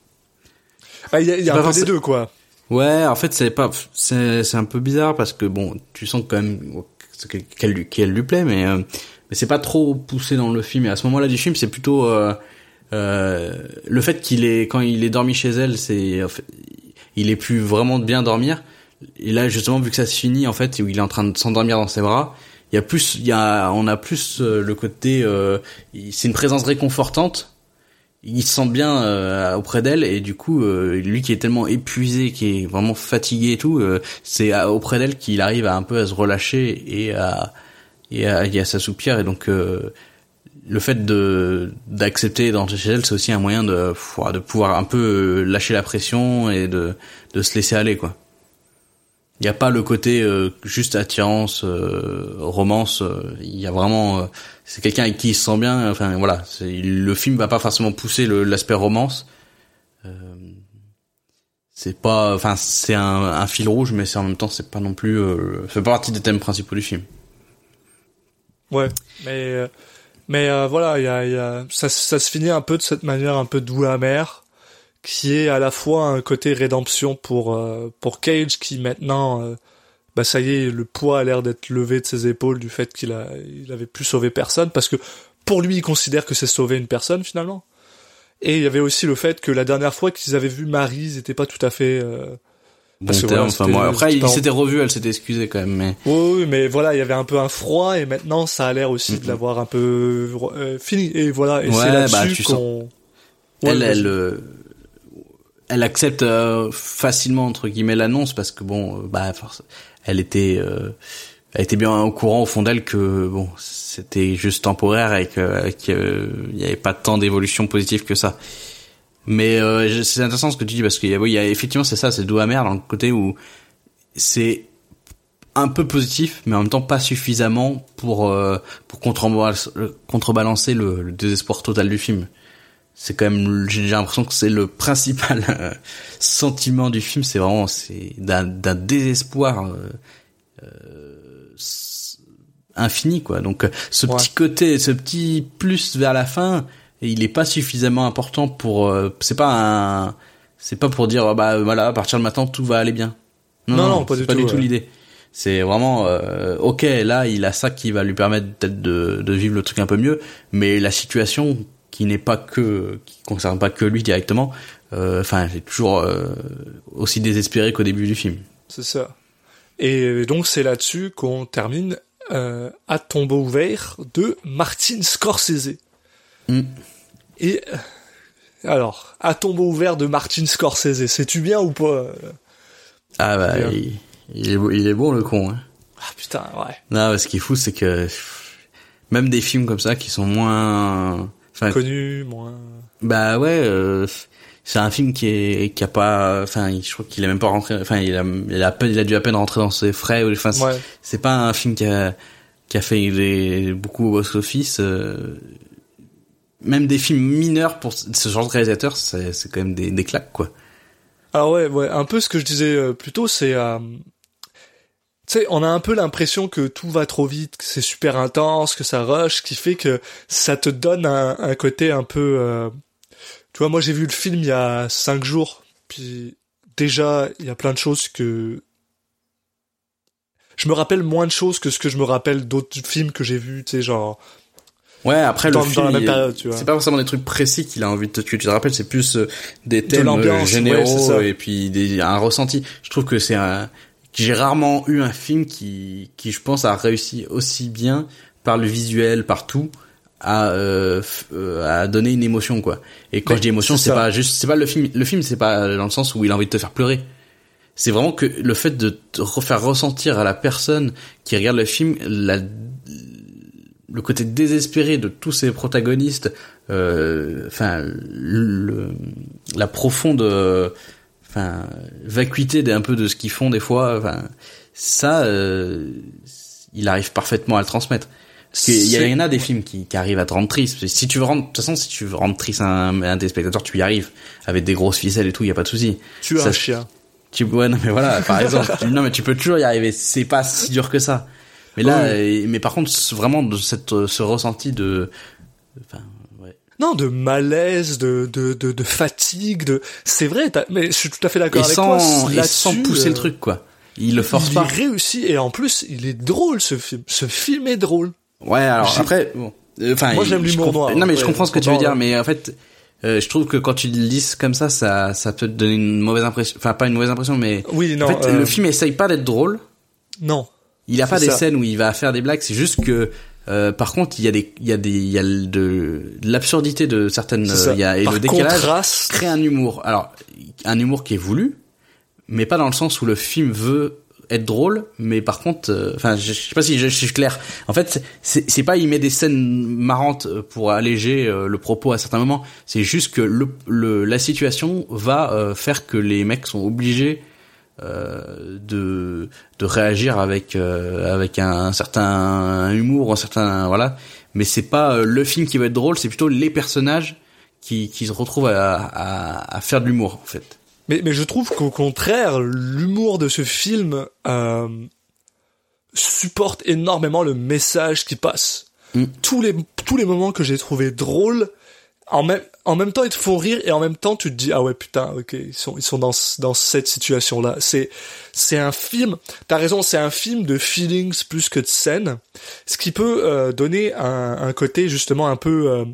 Ah, Il y a, y a C'est un peu des deux quoi. Ouais, en fait c'est pas, c'est c'est un peu bizarre parce que bon, tu sens quand même que- qu'elle lui qu'elle lui plaît, mais euh, mais c'est pas trop poussé dans le film. Et à ce moment-là du film, c'est plutôt euh, euh, le fait qu'il est quand il est dormi chez elle, c'est en fait, il est plus vraiment de bien dormir. Et là justement vu que ça se finit en fait où il est en train de s'endormir dans ses bras, il y a plus il y a on a plus euh, le côté euh, c'est une présence réconfortante. Il se sent bien euh, auprès d'elle et du coup euh, lui qui est tellement épuisé, qui est vraiment fatigué et tout, euh, c'est auprès d'elle qu'il arrive à un peu à se relâcher et à et à, et à s'assoupir et donc euh, le fait de d'accepter d'entrer chez elle, c'est aussi un moyen de de pouvoir un peu euh, lâcher la pression et de de se laisser aller quoi. Il n'y a pas le côté euh, juste attirance, euh, romance. euh, Il y a vraiment, euh, c'est quelqu'un avec qui il se sent bien. Enfin voilà, le film va pas forcément pousser l'aspect romance. Euh, c'est pas, enfin c'est un, un fil rouge, mais c'est en même temps c'est pas non plus, fait pas partie des thèmes principaux du film. Ouais, mais mais voilà, il y a, y a ça, ça se finit un peu de cette manière un peu doux amère qui est à la fois un côté rédemption pour euh, pour Cage qui maintenant euh, bah ça y est, le poids a l'air d'être levé de ses épaules du fait qu'il a il avait plus sauvé personne parce que pour lui il considère que c'est sauver une personne finalement. Et il y avait aussi le fait que la dernière fois qu'ils avaient vu Marie, ils étaient pas tout à fait euh, Bon Parce que terme, voilà, enfin bon, après il s'était revu, elle s'était excusée quand même, mais Oui, oui, mais voilà, il y avait un peu un froid et maintenant ça a l'air aussi de l'avoir un peu euh, fini. Et voilà, et Ouais, c'est là-dessus bah, tu sens- qu'on. Ouais, elle, vas-y. elle, euh, elle accepte euh, facilement entre guillemets l'annonce parce que bon, euh, bah, elle était, euh, elle était bien au courant au fond d'elle que bon, c'était juste temporaire et que, euh, n'y avait pas tant d'évolution positive que ça. Mais euh, c'est intéressant ce que tu dis parce qu'il y a, oui, effectivement c'est ça, c'est doux amer dans le côté où c'est un peu positif, mais en même temps pas suffisamment pour euh, pour contrebalancer, le désespoir total du film. C'est quand même, j'ai l'impression que c'est le principal euh, sentiment du film. C'est vraiment c'est d'un d'un désespoir euh, euh, infini quoi. Donc euh, ce Ouais. petit côté, ce petit plus vers la fin, il est pas suffisamment important pour. euh, c'est pas un, c'est pas pour dire bah voilà à partir de maintenant tout va aller bien. Non Non, non, non, pas du pas tout, du tout ouais. l'idée. C'est vraiment euh, ok là il a ça qui va lui permettre peut-être de, de vivre le truc un peu mieux, mais la situation qui n'est pas que qui concerne pas que lui directement, euh, enfin c'est toujours euh, aussi désespéré qu'au début du film. C'est ça. Et donc c'est là-dessus qu'on termine euh, à tombeau ouvert de Martin Scorsese. Mm. Et euh, alors, à tombeau ouvert de Martin Scorsese, sais-tu bien ou pas euh Ah bah il, il est beau- il est bon le con. Hein. Ah putain, ouais. Non, ce qui est fou c'est que même des films comme ça qui sont moins, enfin Connu, moins. Bah ouais, euh, c'est un film qui est qui a pas, enfin, je crois qu'il a même pas rentré, enfin, il a, il a il a dû à peine rentrer dans ses frais. Enfin, c'est- Ouais. pas un film qui a qui a fait beaucoup au box-office. euh, même des films mineurs pour ce genre de réalisateur, c'est c'est quand même des, des claques quoi. Alors ouais, ouais, un peu ce que je disais euh, plus tôt, c'est euh, tu sais, on a un peu l'impression que tout va trop vite, que c'est super intense, que ça rush, qui fait que ça te donne un, un côté un peu. euh, Tu vois, moi j'ai vu le film il y a cinq jours, puis déjà il y a plein de choses que je me rappelle moins de choses que ce que je me rappelle d'autres films que j'ai vus, tu sais, genre. Ouais, après Dans- le film, c'est pas forcément des trucs précis qu'il a envie de te, que tu te rappelles, c'est plus euh, des thèmes euh, ouais, c'est généraux ça. et puis des, un ressenti. Je trouve que c'est un, j'ai rarement eu un film qui, qui je pense a réussi aussi bien par le visuel, par tout, à, euh, euh, à donner une émotion quoi. Et quand Mais je dis émotion, c'est pas juste, c'est pas le film, le film c'est pas dans le sens où il a envie de te faire pleurer. C'est vraiment que le fait de te refaire ressentir à la personne qui regarde le film la, le côté désespéré de tous ces protagonistes, euh, enfin le, la profonde, euh, enfin vacuité d'un peu de ce qu'ils font des fois, enfin ça, euh, il arrive parfaitement à le transmettre. Parce qu'il y, en a des films qui, qui arrivent à te rendre triste. Si tu veux rendre, de toute façon, si tu veux rendre triste un, un des spectateurs, tu y arrives avec des grosses ficelles et tout, il y a pas de souci. Tu as Ça, un chien. Tu, ouais, non, mais voilà, par exemple. tu- non, mais tu peux toujours y arriver. C'est pas si dur que ça. Mais là, euh, mais par contre, vraiment de cette, euh, ce ressenti de, enfin. Non, de malaise, de, de, de, de fatigue, de. C'est vrai, mais je suis tout à fait d'accord avec sans, toi. Là-dessus, sans pousser euh, le truc, quoi. Il le force il pas. est réussi et en plus, il est drôle ce film. Ce film est drôle. Ouais, alors après, bon. Euh, Enfin, Moi, j'aime l'humour noir, Non, mais je comprends ce que tu veux dire, mais en fait, euh, je trouve que quand tu le lis comme ça, ça, ça peut te donner une mauvaise impression. Enfin, pas une mauvaise impression, mais. Oui, non. en fait, euh, le film essaye pas d'être drôle. Non. Il a pas des ça. scènes où il va faire des blagues, c'est juste que euh, par contre, il y a des il y a des il y a de, de l'absurdité de certaines il y a et Par le décalage contraste. crée un humour. Alors, un humour qui est voulu, mais pas dans le sens où le film veut être drôle, mais par contre, euh, enfin, je, je sais pas si je, je suis clair. En fait, c'est pas il met des scènes marrantes euh, pour alléger euh, le propos à certains moments. C'est juste que le, le la situation va euh, faire que les mecs sont obligés de de réagir avec euh, avec un, un certain humour, un certain voilà. Mais c'est pas euh, le film qui va être drôle, c'est plutôt les personnages qui qui se retrouvent à à, à faire de l'humour en fait. Mais, mais je trouve qu'au contraire, l'humour de ce film euh, supporte énormément le message qui passe. Mm. Tous les tous les moments que j'ai trouvé drôles, en même en même temps ils te font rire et en même temps tu te dis ah ouais putain ok ils sont ils sont dans dans cette situation là. C'est c'est un film. T'as raison, c'est un film de feelings plus que de scènes, ce qui peut euh, donner un, un côté justement un peu euh,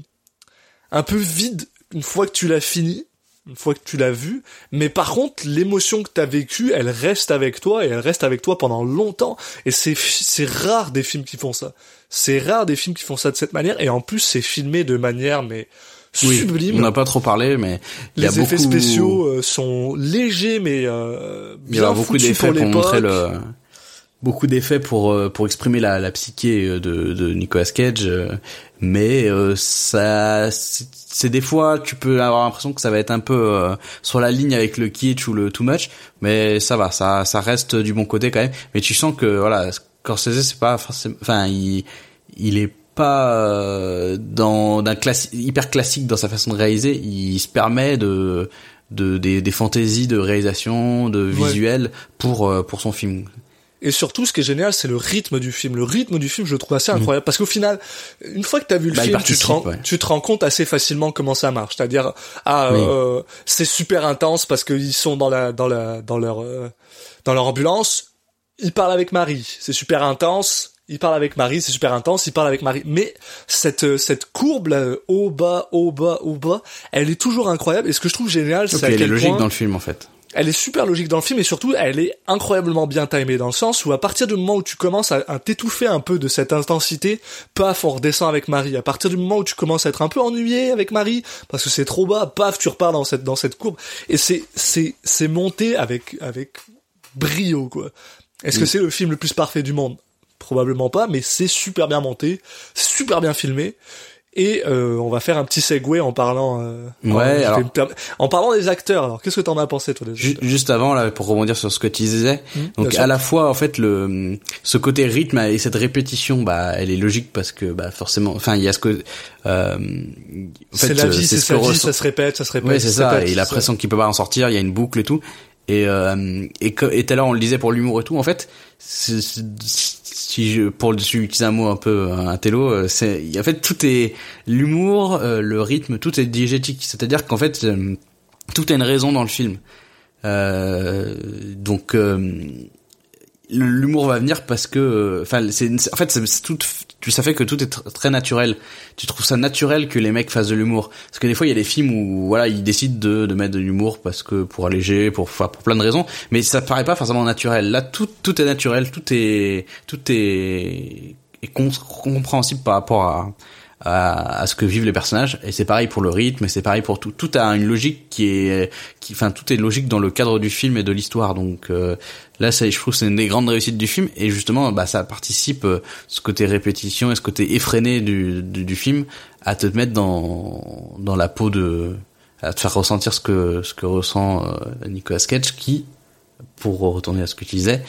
un peu vide une fois que tu l'as fini une fois que tu l'as vu, mais par contre, l'émotion que t'as vécue, elle reste avec toi et elle reste avec toi pendant longtemps. Et c'est c'est rare des films qui font ça. C'est rare des films qui font ça de cette manière. Et en plus, c'est filmé de manière mais sublime. On n'a pas trop parlé, mais il y a Les effets beaucoup, spéciaux euh, sont légers, mais euh, il y a beaucoup d'effets pour pour, montrer le beaucoup d'effets pour euh, pour exprimer la, la psyché euh, de, de Nicolas Cage mais euh, ça c'est c'est des fois tu peux avoir l'impression que ça va être un peu euh, sur la ligne avec le kitsch ou le too much mais ça va ça ça reste du bon côté quand même mais tu sens que voilà Scorsese c'est pas forcément enfin il il est pas euh, dans d'un classique hyper classique dans sa façon de réaliser il se permet de de des, des fantaisies de réalisation de Ouais. visuel pour euh, pour son film Et surtout, ce qui est génial, c'est le rythme du film. Le rythme du film, je le trouve assez incroyable. Parce qu'au final, une fois que t'as vu le Bah, il film, tu te, rends, ouais. tu te rends compte assez facilement comment ça marche. C'est-à-dire, ah, Oui. euh, c'est super intense parce qu'ils sont dans la, dans la, dans leur, euh, dans leur ambulance. Ils parlent avec Marie. C'est super intense. Ils parlent avec Marie, c'est super intense, ils parlent avec Marie. Mais cette, euh, cette courbe là, haut, bas, haut, bas, haut, bas, elle est toujours incroyable. Et ce que je trouve génial, c'est à elle est quel logique point dans le film en fait elle est super logique dans le film et surtout elle est incroyablement bien timée dans le sens où à partir du moment où tu commences à, à t'étouffer un peu de cette intensité, paf, on redescend avec Marie. À partir du moment où tu commences à être un peu ennuyé avec Marie parce que c'est trop bas, paf, tu repars dans cette dans cette courbe et c'est c'est c'est monté avec avec brio quoi. Est-ce que c'est le film le plus parfait du monde? Probablement pas, mais c'est super bien monté, super bien filmé. Et euh, on va faire un petit segue en parlant euh, Ouais, en, alors- me parlant des acteurs. Alors, qu'est-ce que t'en as pensé toi acteurs juste avant là pour rebondir sur ce que tu disais Mmh, donc à la fois en fait le ce côté rythme et cette répétition bah elle est logique parce que bah forcément enfin il y a ce que euh, en c'est fait, la euh, vie, c'est ce sa vie, ça se répète, ça se répète. Ouais, c'est ça. répète, Et il a c'est l'impression qu'il peut pas en sortir. Il y a une boucle et tout. Et euh, et tout à l'heure on le disait pour l'humour et tout. En fait, c'est- c'est- si je pour utiliser un mot un peu un télo, euh, c'est en fait tout est l'humour, euh, le rythme, tout est diégétique. C'est-à-dire qu'en fait euh, tout a une raison dans le film. Euh, donc euh, l'humour va venir parce que enfin c'est en fait c'est tout tu ça fait que tout est tr- très naturel. Tu trouves ça naturel que les mecs fassent de l'humour. Parce que des fois il y a des films où voilà ils décident de, de mettre de l'humour parce que pour alléger pour pour plein de raisons. Mais ça paraît pas forcément naturel. Là tout tout est naturel. Tout est tout est, est com- compréhensible par rapport à à, à ce que vivent les personnages. Et c'est pareil pour le rythme et c'est pareil pour tout. Tout a une logique qui est qui enfin tout est logique dans le cadre du film et de l'histoire. Donc euh, là c'est je trouve c'est une des grandes réussites du film. Et justement bah ça participe euh, ce côté répétition et ce côté effréné du, du du film à te mettre dans dans la peau de à te faire ressentir ce que ce que ressent euh, Nicolas Cage qui pour retourner à ce que tu disais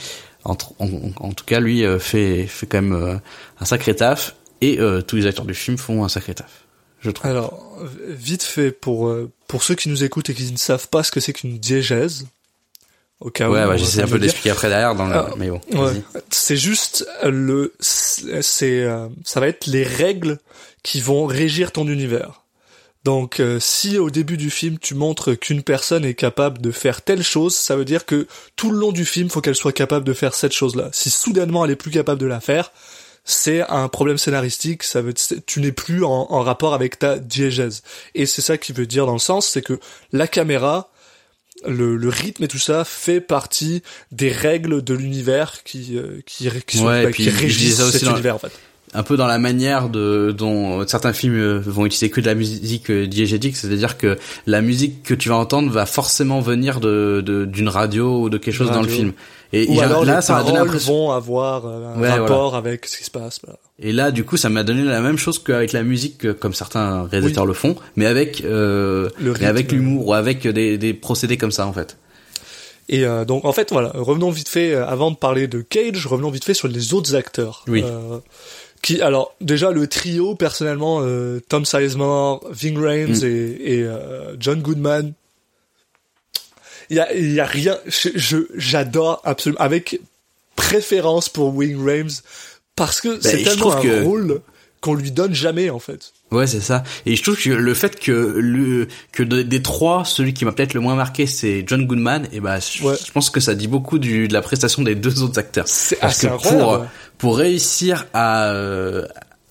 en, en tout cas lui euh, fait fait quand même euh, un sacré taf et euh, tous les acteurs du film font un sacré taf je trouve Alors, vite fait, pour, euh, pour ceux qui nous écoutent et qui ne savent pas ce que c'est qu'une diégèse, au cas où. ouais on bah va j'essaie un peu d'expliquer après derrière dans le Ah, mais bon Ouais. C'est juste le, c'est, euh, ça va être les règles qui vont régir ton univers. Donc, euh, si au début du film tu montres qu'une personne est capable de faire telle chose, ça veut dire que tout le long du film, faut qu'elle soit capable de faire cette chose-là. Si soudainement elle est plus capable de la faire, c'est un problème scénaristique. Ça veut, tu n'es plus en, en rapport avec ta diégèse. Et c'est ça qui veut dire dans le sens, c'est que la caméra, le, le rythme et tout ça fait partie des règles de l'univers qui euh, qui, qui, sont, Ouais, bah, puis qui régissent cet univers en fait. un peu dans la manière de dont certains films euh, vont utiliser que de la musique euh, diégétique, c'est-à-dire que la musique que tu vas entendre va forcément venir de de- d'une radio ou de quelque chose dans le film. Et, Ou et alors là, les ça m'a donné paroles l'impression. vont avoir un Ouais, rapport avec ce qui se passe. voilà. Et là, du coup, ça m'a donné la même chose qu'avec la musique, comme certains réalisateurs le font, mais avec euh, Le mais avec l'humour ou avec des des procédés comme ça en fait. Et euh, donc en fait voilà, revenons vite fait euh, avant de parler de Cage, revenons vite fait sur les autres acteurs. Oui. Euh, qui alors déjà le trio personnellement euh, Tom Sizemore, Ving Rhames Mm. et, et euh, John Goodman. Il y a y a rien je j'adore absolument avec préférence pour Ving Rhames parce que c'est Bah, je tellement un que- rôle qu'on lui donne jamais en fait. Ouais, c'est ça. Et je trouve que le fait que le que de- des trois, celui qui m'a peut-être le moins marqué, c'est John Goodman. Et bah, je, Ouais. je pense que ça dit beaucoup du, de la prestation des deux autres acteurs. C'est Parce assez que incroyable. pour pour réussir à euh,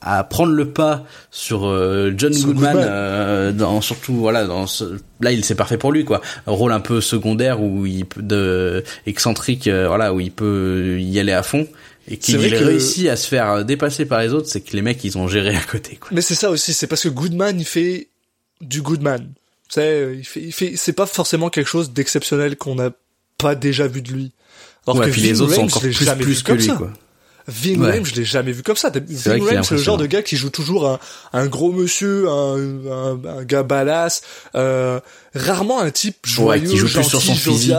à prendre le pas sur euh, John Sur Goodman, Goodman. euh, dans surtout voilà dans ce, là il c'est parfait pour lui quoi un rôle un peu secondaire où il peut de excentrique euh, voilà où il peut y aller à fond et qu'il ait que- réussi à se faire dépasser par les autres c'est que les mecs ils ont géré à côté quoi Mais c'est ça aussi, c'est parce que Goodman, il fait du Goodman. Tu sais, il fait, il fait, c'est pas forcément quelque chose d'exceptionnel qu'on n'a pas déjà vu de lui. Alors ouais que puis les autres sont encore plus plus que lui ça. quoi Ving Ouais. Rhames, je l'ai jamais vu comme ça. Ving Rhames, c'est le genre de gars qui joue toujours un, un gros monsieur, un, un, un gars badass, euh, rarement un type ouais joyeux, qui joue plus gentil, sur son physique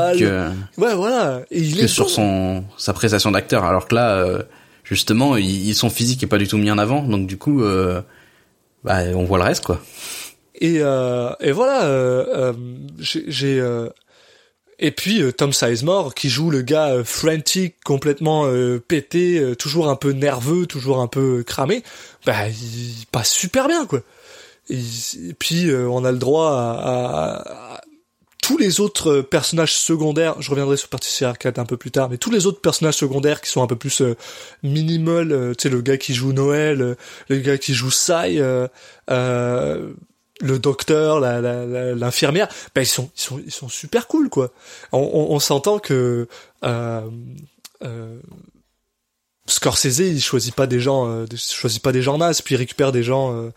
Ouais, voilà. Et il que est sur bon. son sa prestation d'acteur alors que là euh, justement il, son physique est pas du tout mis en avant donc du coup euh, bah on voit le reste quoi Et, euh, et voilà, euh, euh, j'ai... et puis euh, Tom Sizemore qui joue le gars euh, frantic, complètement euh, pété, toujours un peu nerveux, toujours un peu cramé, bah il passe super bien quoi. Et, puis on a le droit à, tous les autres personnages secondaires. Je reviendrai sur Patricia Arcade un peu plus tard, mais tous les autres personnages secondaires qui sont un peu plus minimal, tu sais le gars qui joue Noël, le gars qui joue Sai. euh, le docteur, la- la- la- l'infirmière, ben ils sont, ils sont, ils sont super cool quoi. On, on, on s'entend que euh, euh, Scorsese, il choisit pas des gens, euh, choisit pas des gens nazes, puis il récupère des gens. euh,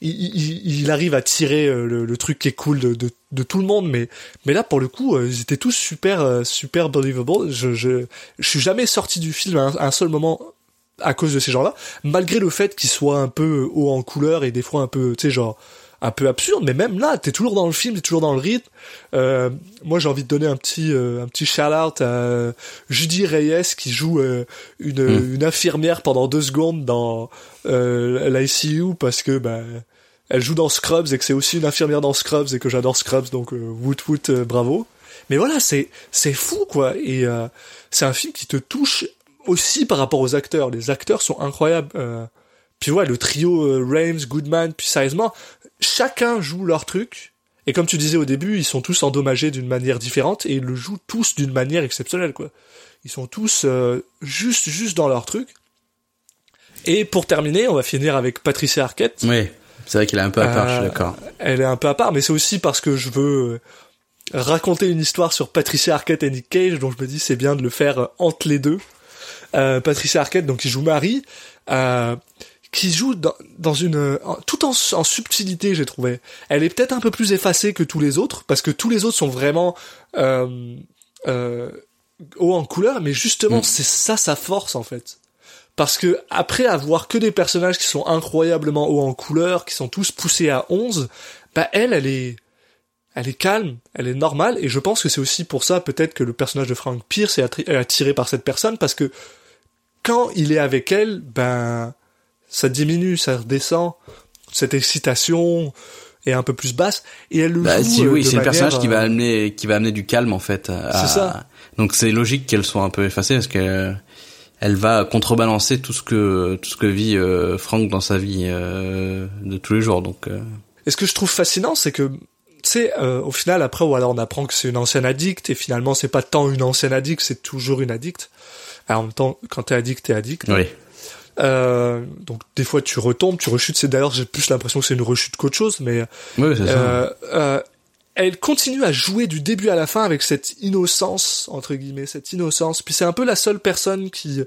il, il, il arrive à tirer euh, le, le truc qui est cool de, de, de tout le monde, mais mais là pour le coup, euh, ils étaient tous super super believable. Je, je je suis jamais sorti du film à un, à un seul moment à cause de ces gens-là, malgré le fait qu'ils soient un peu haut en couleur et des fois un peu, tu sais, genre un peu absurde, mais même là, t'es toujours dans le film, t'es toujours dans le rythme. Euh, moi, j'ai envie de donner un petit, euh, un petit shout-out à Judy Reyes qui joue euh, une, Mm. une infirmière pendant deux secondes dans euh, l'ICU parce que bah, elle joue dans Scrubs et que c'est aussi une infirmière dans Scrubs et que j'adore Scrubs, donc euh, woot woot, euh, bravo. mais voilà, c'est c'est fou quoi. Et euh, c'est un film qui te touche aussi par rapport aux acteurs. Les acteurs sont incroyables. Euh, puis ouais, le trio euh, Rames, Goodman, puis Sizemore, chacun joue leur truc. Et comme tu disais au début, ils sont tous endommagés d'une manière différente et ils le jouent tous d'une manière exceptionnelle quoi. Ils sont tous euh, juste juste dans leur truc. Et pour terminer, on va finir avec Patricia Arquette. Oui, c'est vrai qu'elle est un peu à part, je suis Euh, d'accord. Elle est un peu à part, mais c'est aussi parce que je veux euh, raconter une histoire sur Patricia Arquette et Nick Cage, donc je me dis c'est bien de le faire euh, entre les deux. Euh, Patricia Arquette, donc qui joue Marie, euh, qui joue dans, dans une en- tout en, en subtilité, j'ai trouvé. Elle est peut-être un peu plus effacée que tous les autres, parce que tous les autres sont vraiment euh, euh, haut en couleur, mais justement Mm. c'est ça sa force en fait. Parce que après avoir que des personnages qui sont incroyablement hauts en couleur, qui sont tous poussés à 11, bah elle, elle est, elle est calme, elle est normale, et je pense que c'est aussi pour ça peut-être que le personnage de Frank Pierce est attiré par cette personne, parce que quand il est avec elle, ben ça diminue, ça redescend, cette excitation est un peu plus basse, et elle le Bah, joue si, euh, oui, de c'est le personnage qui va euh, amener, qui va amener du calme en fait. à- C'est ça. Donc c'est logique qu'elle soit un peu effacée parce que elle va contrebalancer tout ce que tout ce que vit euh, Frank dans sa vie euh, de tous les jours. Donc euh, Et ce que je trouve fascinant, c'est que, tu sais, euh, au final, après, ou alors on apprend que c'est une ancienne addict, et finalement, c'est pas tant une ancienne addict, c'est toujours une addict. Alors, en même temps, quand t'es addict, t'es addict. oui. Euh, donc, des fois, tu retombes, tu rechutes. C'est d'ailleurs, j'ai plus l'impression que c'est une rechute qu'autre chose, mais Oui, euh, euh, elle continue à jouer du début à la fin avec cette innocence entre guillemets, cette innocence. Puis c'est un peu la seule personne qui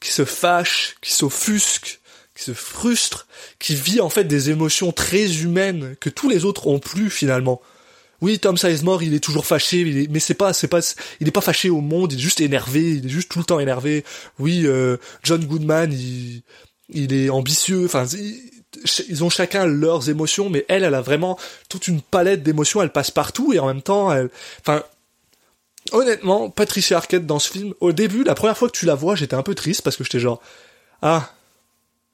qui se fâche, qui s'offusque, qui se frustre, qui vit en fait des émotions très humaines que tous les autres ont plus finalement. Oui, Tom Sizemore, il est toujours fâché, mais c'est pas, c'est pas, il est pas fâché au monde, il est juste énervé, il est juste tout le temps énervé. Oui, euh, John Goodman, il, il est ambitieux, enfin, il- ils ont chacun leurs émotions, mais elle, elle a vraiment toute une palette d'émotions, elle passe partout et en même temps, elle, enfin, honnêtement, Patricia Arquette dans ce film, au début, la première fois que tu la vois, j'étais un peu triste parce que j'étais genre, ah,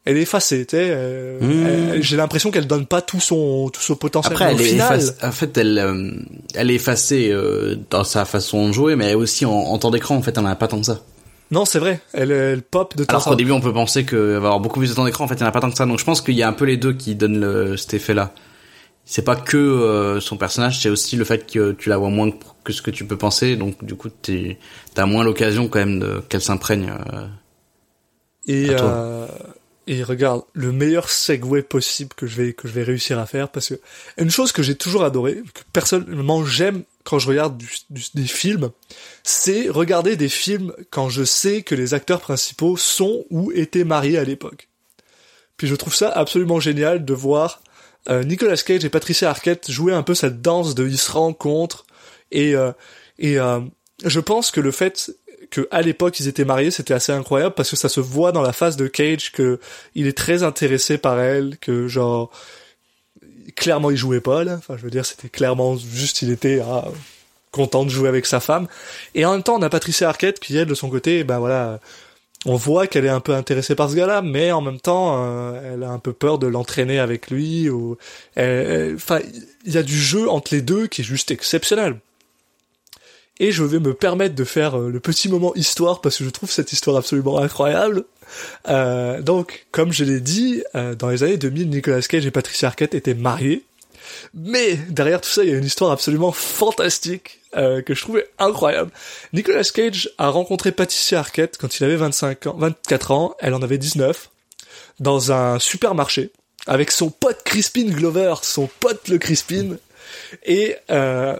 elle est effacée, tu sais, euh, Mmh. elle- j'ai l'impression qu'elle donne pas tout son, tout son potentiel. Après, elle au est final, efface- en fait, elle, euh, elle est effacée euh, dans sa façon de jouer, mais aussi en, en temps d'écran. En fait, elle en a pas tant que ça. non, c'est vrai, elle, elle pop de temps Alors qu'au début, on peut penser qu'il va avoir beaucoup plus de temps d'écran. En fait, en a pas tant que ça. Donc, je pense qu'il y a un peu les deux qui donnent le, cet effet-là. C'est pas que euh, son personnage, c'est aussi le fait que tu la vois moins que ce que tu peux penser. Donc, du coup, t'as moins l'occasion quand même qu'elle s'imprègne. Et, euh, et regarde, le meilleur segue possible que je vais, que je vais réussir à faire, parce que une chose que j'ai toujours adoré, que personnellement j'aime quand je regarde du- du- des films, c'est regarder des films quand je sais que les acteurs principaux sont ou étaient mariés à l'époque. Puis je trouve ça absolument génial de voir euh, Nicolas Cage et Patricia Arquette jouer un peu cette danse de ils se rencontrent et euh, et euh, je pense que le fait que à l'époque ils étaient mariés c'était assez incroyable parce que ça se voit dans la face de Cage que il est très intéressé par elle que genre clairement il jouait pas enfin je veux dire c'était clairement juste il était ah, content de jouer avec sa femme et en même temps on a Patricia Arquette qui elle de son côté ben voilà on voit qu'elle est un peu intéressée par ce gars-là, mais en même temps, euh, elle a un peu peur de l'entraîner avec lui. Ou, enfin, il y a du jeu entre les deux qui est juste exceptionnel. Et je vais me permettre de faire euh, le petit moment histoire parce que je trouve cette histoire absolument incroyable. Euh, donc, comme je l'ai dit, euh, dans les années 2000, Nicolas Cage et Patricia Arquette étaient mariés. Mais derrière tout ça, il y a une histoire absolument fantastique euh, que je trouvais incroyable. Nicolas Cage a rencontré Patricia Arquette quand il avait 25 ans, 24 ans, elle en avait 19, dans un supermarché avec son pote Crispin Glover, son pote le Crispin, et euh,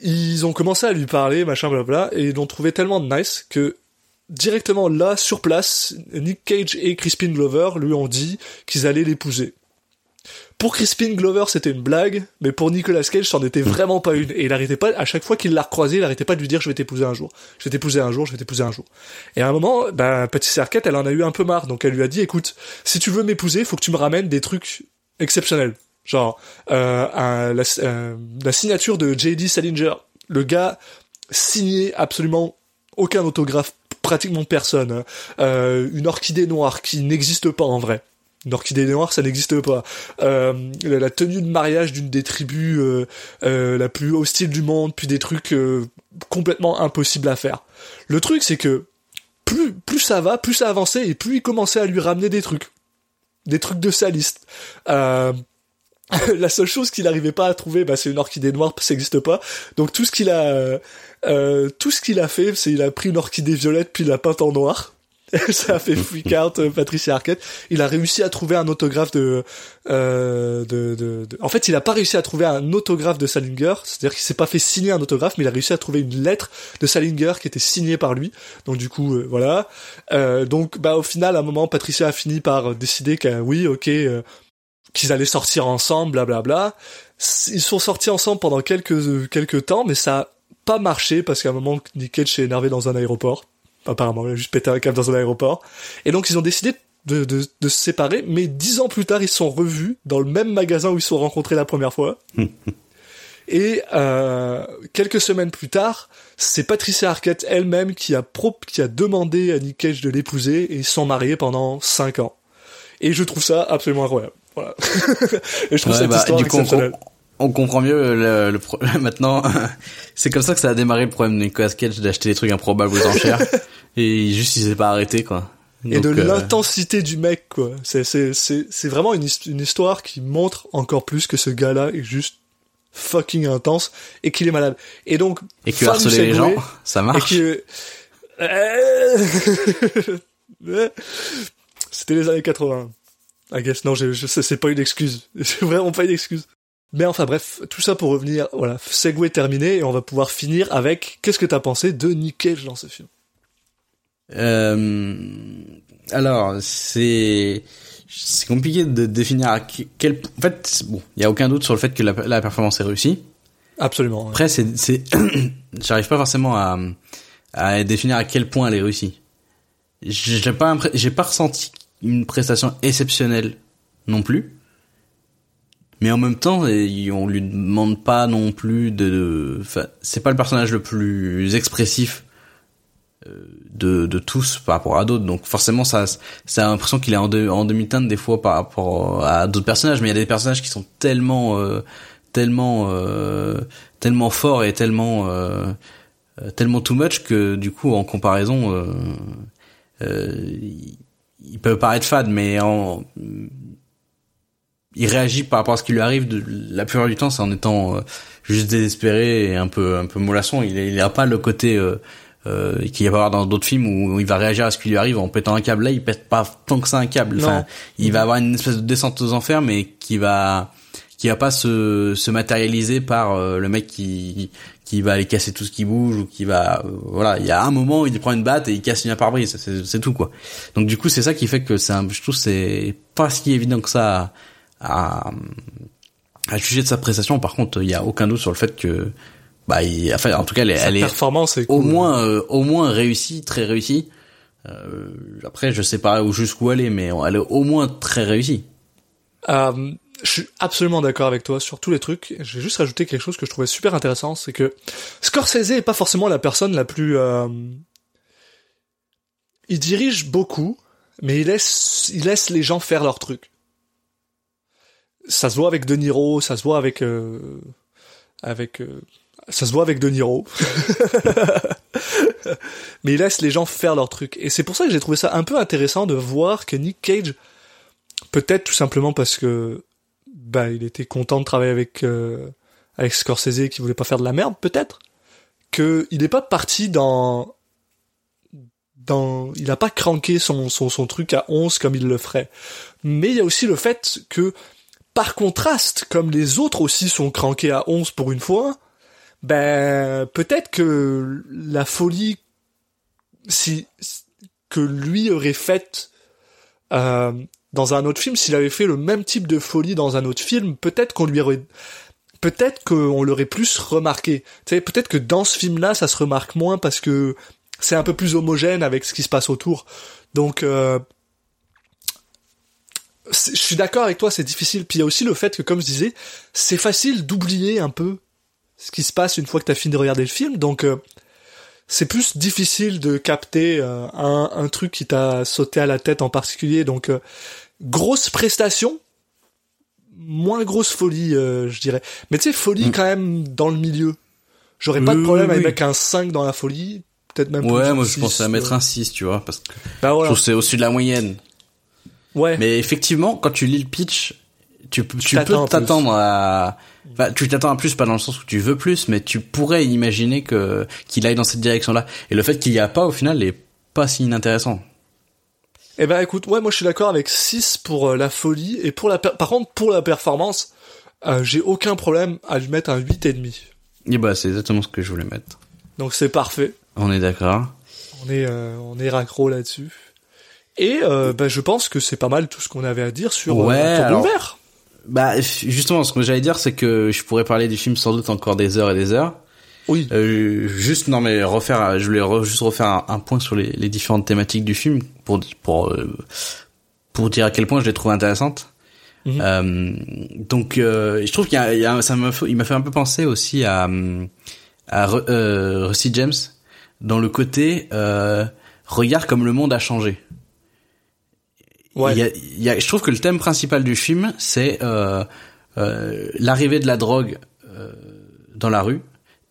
ils ont commencé à lui parler, machin, blabla, et ils l'ont trouvé tellement nice que directement là, sur place, Nick Cage et Crispin Glover lui ont dit qu'ils allaient l'épouser. Pour Crispin Glover, c'était une blague, mais pour Nicolas Cage, c'en était vraiment pas une. Et il arrêtait pas, à chaque fois qu'il l'a recroisé, il arrêtait pas de lui dire, je vais t'épouser un jour. Je vais t'épouser un jour, je vais t'épouser un jour. Et à un moment, ben, Patricia Arquette, elle en a eu un peu marre. Donc elle lui a dit, écoute, si tu veux m'épouser, faut que tu me ramènes des trucs exceptionnels. Genre, euh, un- la, euh, la signature de J.D. Salinger. Le gars signé absolument aucun autographe, pratiquement personne. Euh, une orchidée noire qui n'existe pas en vrai. Une orchidée noire, ça n'existe pas. Euh, la, tenue de mariage d'une des tribus euh, euh, la plus hostile du monde, puis des trucs complètement impossibles à faire. Le truc, c'est que plus plus ça va, plus ça avançait et plus il commençait à lui ramener des trucs, des trucs de sa liste. La seule chose qu'il n'arrivait pas à trouver, bah, c'est une orchidée noire, ça n'existe pas. Donc tout ce qu'il a, euh, euh, tout ce qu'il a fait, c'est il a pris une orchidée violette puis il l'a peinte en noir. ça a fait freak out euh, Patricia Arquette. Il a réussi à trouver un autographe de, euh, de, de, de- En fait, il a pas réussi à trouver un autographe de Salinger. C'est-à-dire qu'il s'est pas fait signer un autographe, mais il a réussi à trouver une lettre de Salinger qui était signée par lui. Donc du coup, euh, voilà. Euh, donc, bah au final, à un moment, Patricia a fini par décider que oui, ok. Qu'ils allaient sortir ensemble, blablabla. Ils sont sortis ensemble pendant quelques quelques temps, mais ça a pas marché parce qu'à un moment, Nick Cage s'est énervé dans un aéroport. Apparemment, il a juste pété un câble dans un aéroport. Et donc, ils ont décidé de, de, de se séparer, mais dix ans plus tard, ils se sont revus dans le même magasin où ils se sont rencontrés la première fois. Et euh, quelques semaines plus tard, c'est Patricia Arquette elle-même qui a pro qui a demandé à Nick Cage de l'épouser et ils sont mariés pendant cinq ans. Et je trouve ça absolument incroyable. Voilà. et je trouve Ouais, cette bah, histoire du coup, on, comprend mieux le, le pro- maintenant. c'est comme ça que ça a démarré le problème de Nicolas Cage d'acheter des trucs improbables aux enchères et juste il s'est pas arrêté quoi. et de euh, l'intensité du mec, quoi. C'est, c'est, c'est, c'est vraiment une, his- une histoire qui montre encore plus que ce gars-là est juste fucking intense et qu'il est malade. Et donc, et que harceler les gens, ça et marche. que... C'était les années 80. I guess, non, je, je, sais, c'est pas une excuse. C'est vraiment pas une excuse. Mais enfin bref, tout ça pour revenir, voilà, Segway terminé, et on va pouvoir finir avec, qu'est-ce que t'as pensé de Nick Cage dans ce film? Euh, alors, c'est c'est compliqué de définir à quel. En fait, bon, il y a aucun doute sur le fait que la, la performance est réussie. Absolument. ouais. Après, c'est c'est j'arrive pas forcément à à définir à quel point elle est réussie. J'ai pas impré- j'ai pas ressenti une prestation exceptionnelle non plus. Mais en même temps, on lui demande pas non plus de, enfin, c'est pas le personnage le plus expressif euh, de, de tous par rapport à d'autres. Donc forcément, ça, ça a l'impression qu'il est en demi-teinte des fois par rapport à d'autres personnages. Mais il y a des personnages qui sont tellement, euh, tellement, euh, tellement forts et tellement, euh, euh, tellement too much que du coup, en comparaison, euh, euh, il, peut paraître fade, mais en, il réagit par rapport à ce qui lui arrive de, la plupart du temps c'est en étant euh, juste désespéré et un peu un peu mollasson. Il il a pas le côté euh, euh, qu'il y a avoir dans d'autres films où il va réagir à ce qui lui arrive en pétant un câble. Là il pète pas tant que ça un câble. Enfin il va avoir une espèce de descente aux enfers mais qui va qui va pas se se matérialiser par euh, le mec qui qui va aller casser tout ce qui bouge ou qui va euh, voilà il y a un moment où il prend une batte et il casse une pare-brise c'est tout quoi donc du coup c'est ça qui fait que c'est je trouve c'est pas si évident que ça à, à juger de sa prestation. Par contre, il y a aucun doute sur le fait que, bah, il, enfin, en tout cas, elle, est- Sa elle performance est au cool. moins, euh, au moins réussie, très réussie. Euh, après, je sais pas où jusqu'où elle est, mais elle est au moins très réussie. Euh, je suis absolument d'accord avec toi sur tous les trucs. Je vais juste rajouter quelque chose que je trouvais super intéressant, c'est que Scorsese est pas forcément la personne la plus. euh, Il dirige beaucoup, mais il laisse, il laisse les gens faire leur truc. Ça se voit avec De Niro, ça se voit avec, euh, avec, euh, ça se voit avec De Niro. mais il laisse les gens faire leur truc. Et c'est pour ça que j'ai trouvé ça un peu intéressant de voir que Nick Cage Peut-être tout simplement parce que bah il était content de travailler avec euh, avec Scorsese et qu'il voulait pas faire de la merde, peut-être que il n'est pas parti dans dans il a pas cranké son, son son truc à 11 comme il le ferait. Mais il y a aussi le fait que par contraste, comme les autres aussi sont crankés à 11 pour une fois, ben peut-être que la folie si que lui aurait faite euh, dans un autre film, s'il avait fait le même type de folie dans un autre film, peut-être qu'on lui aurait, peut-être qu'on l'aurait plus remarqué. Tu sais, peut-être que dans ce film-là, ça se remarque moins parce que c'est un peu plus homogène avec ce qui se passe autour. Donc, euh, je suis d'accord avec toi, c'est difficile. Puis il y a aussi le fait que, comme je disais, c'est facile d'oublier un peu ce qui se passe une fois que t'as fini de regarder le film. Donc, euh, c'est plus difficile de capter euh, un, un truc qui t'a sauté à la tête en particulier. Donc, euh, grosse prestation, moins grosse folie, euh, je dirais. Mais tu sais, folie Mm. quand même dans le milieu. J'aurais pas de problème oui, à oui. mettre un 5 dans la folie, peut-être même Ouais, plus moi je 6, pensais à mettre euh. un 6, tu vois, parce que Bah je voilà. trouve que c'est au-dessus de la moyenne. Ouais. Mais effectivement, quand tu lis le pitch, tu, peux- tu peux peu. t'attendre à... Enfin, tu t'attends à plus, pas dans le sens où tu veux plus, mais tu pourrais imaginer que qu'il aille dans cette direction-là. Et le fait qu'il y a pas, au final, est pas si inintéressant. Eh ben écoute, ouais, moi je suis d'accord avec 6 pour euh, la folie et pour la per- par contre pour la performance, euh, j'ai aucun problème à lui mettre un 8 et demi. Et bah, c'est exactement ce que je voulais mettre. Donc c'est parfait. On est d'accord. On est euh, on est raccro là-dessus. Et euh, ben, je pense que c'est pas mal tout ce qu'on avait à dire sur Ouais, euh, Tombeau alors- ouvert. Bah, justement, ce que j'allais dire, c'est que je pourrais parler du film sans doute encore des heures et des heures. Oui. Euh, juste non mais refaire, je voulais re- juste refaire un, un point sur les, les différentes thématiques du film pour pour euh, pour dire à quel point je les trouve intéressantes. Mhm. Euh, donc euh, je trouve qu'il y a, il y a- ça m'a fait- il m'a fait un peu penser aussi à à Re- euh, Rusty James dans le côté euh, regarde comme le monde a changé. Y a, y a- je trouve que le thème principal du film, c'est euh, euh, l'arrivée de la drogue euh, dans la rue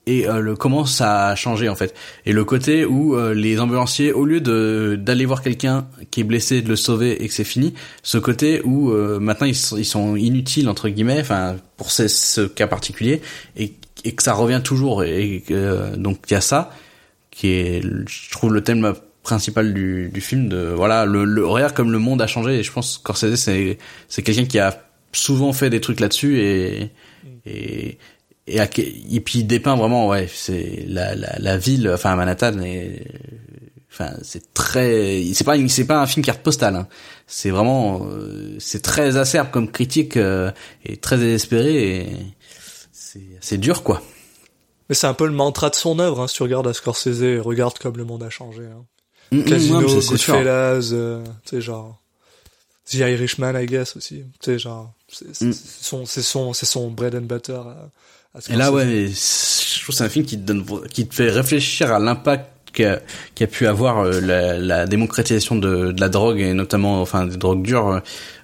et euh, le comment ça a changé en fait. Et le côté où euh, les ambulanciers, au lieu de d'aller voir quelqu'un qui est blessé, de le sauver et que c'est fini, ce côté où euh, maintenant ils sont, ils sont inutiles entre guillemets, enfin pour ce, ce cas particulier, et, et que ça revient toujours. Et, donc il y a ça qui est, je trouve, le thème principal du, du film de voilà le, le regarde comme le monde a changé et je pense que Scorsese c'est c'est quelqu'un qui a souvent fait des trucs là-dessus et et et, à- et puis il dépeint vraiment ouais c'est la, la la ville enfin Manhattan et enfin c'est très c'est pas c'est pas un film carte postale hein. c'est vraiment euh, c'est très acerbe comme critique euh, et très désespéré et c'est c'est dur quoi Mais c'est un peu le mantra de son œuvre, hein, si tu regardes à Scorsese, regarde comme le monde a changé. Hein. Mm, mm, Casino, ouais. Goodfellas, euh, tu sais genre The Irishman, I guess aussi. Tu sais genre c'est Mm. c'est son c'est son c'est son bread and butter. À, à Et là, ouais, mais je trouve que c'est un film qui te donne, qui te fait réfléchir à l'impact qu'a qu'a pu avoir euh, la, la démocratisation de, de la drogue et notamment, enfin, des drogues dures,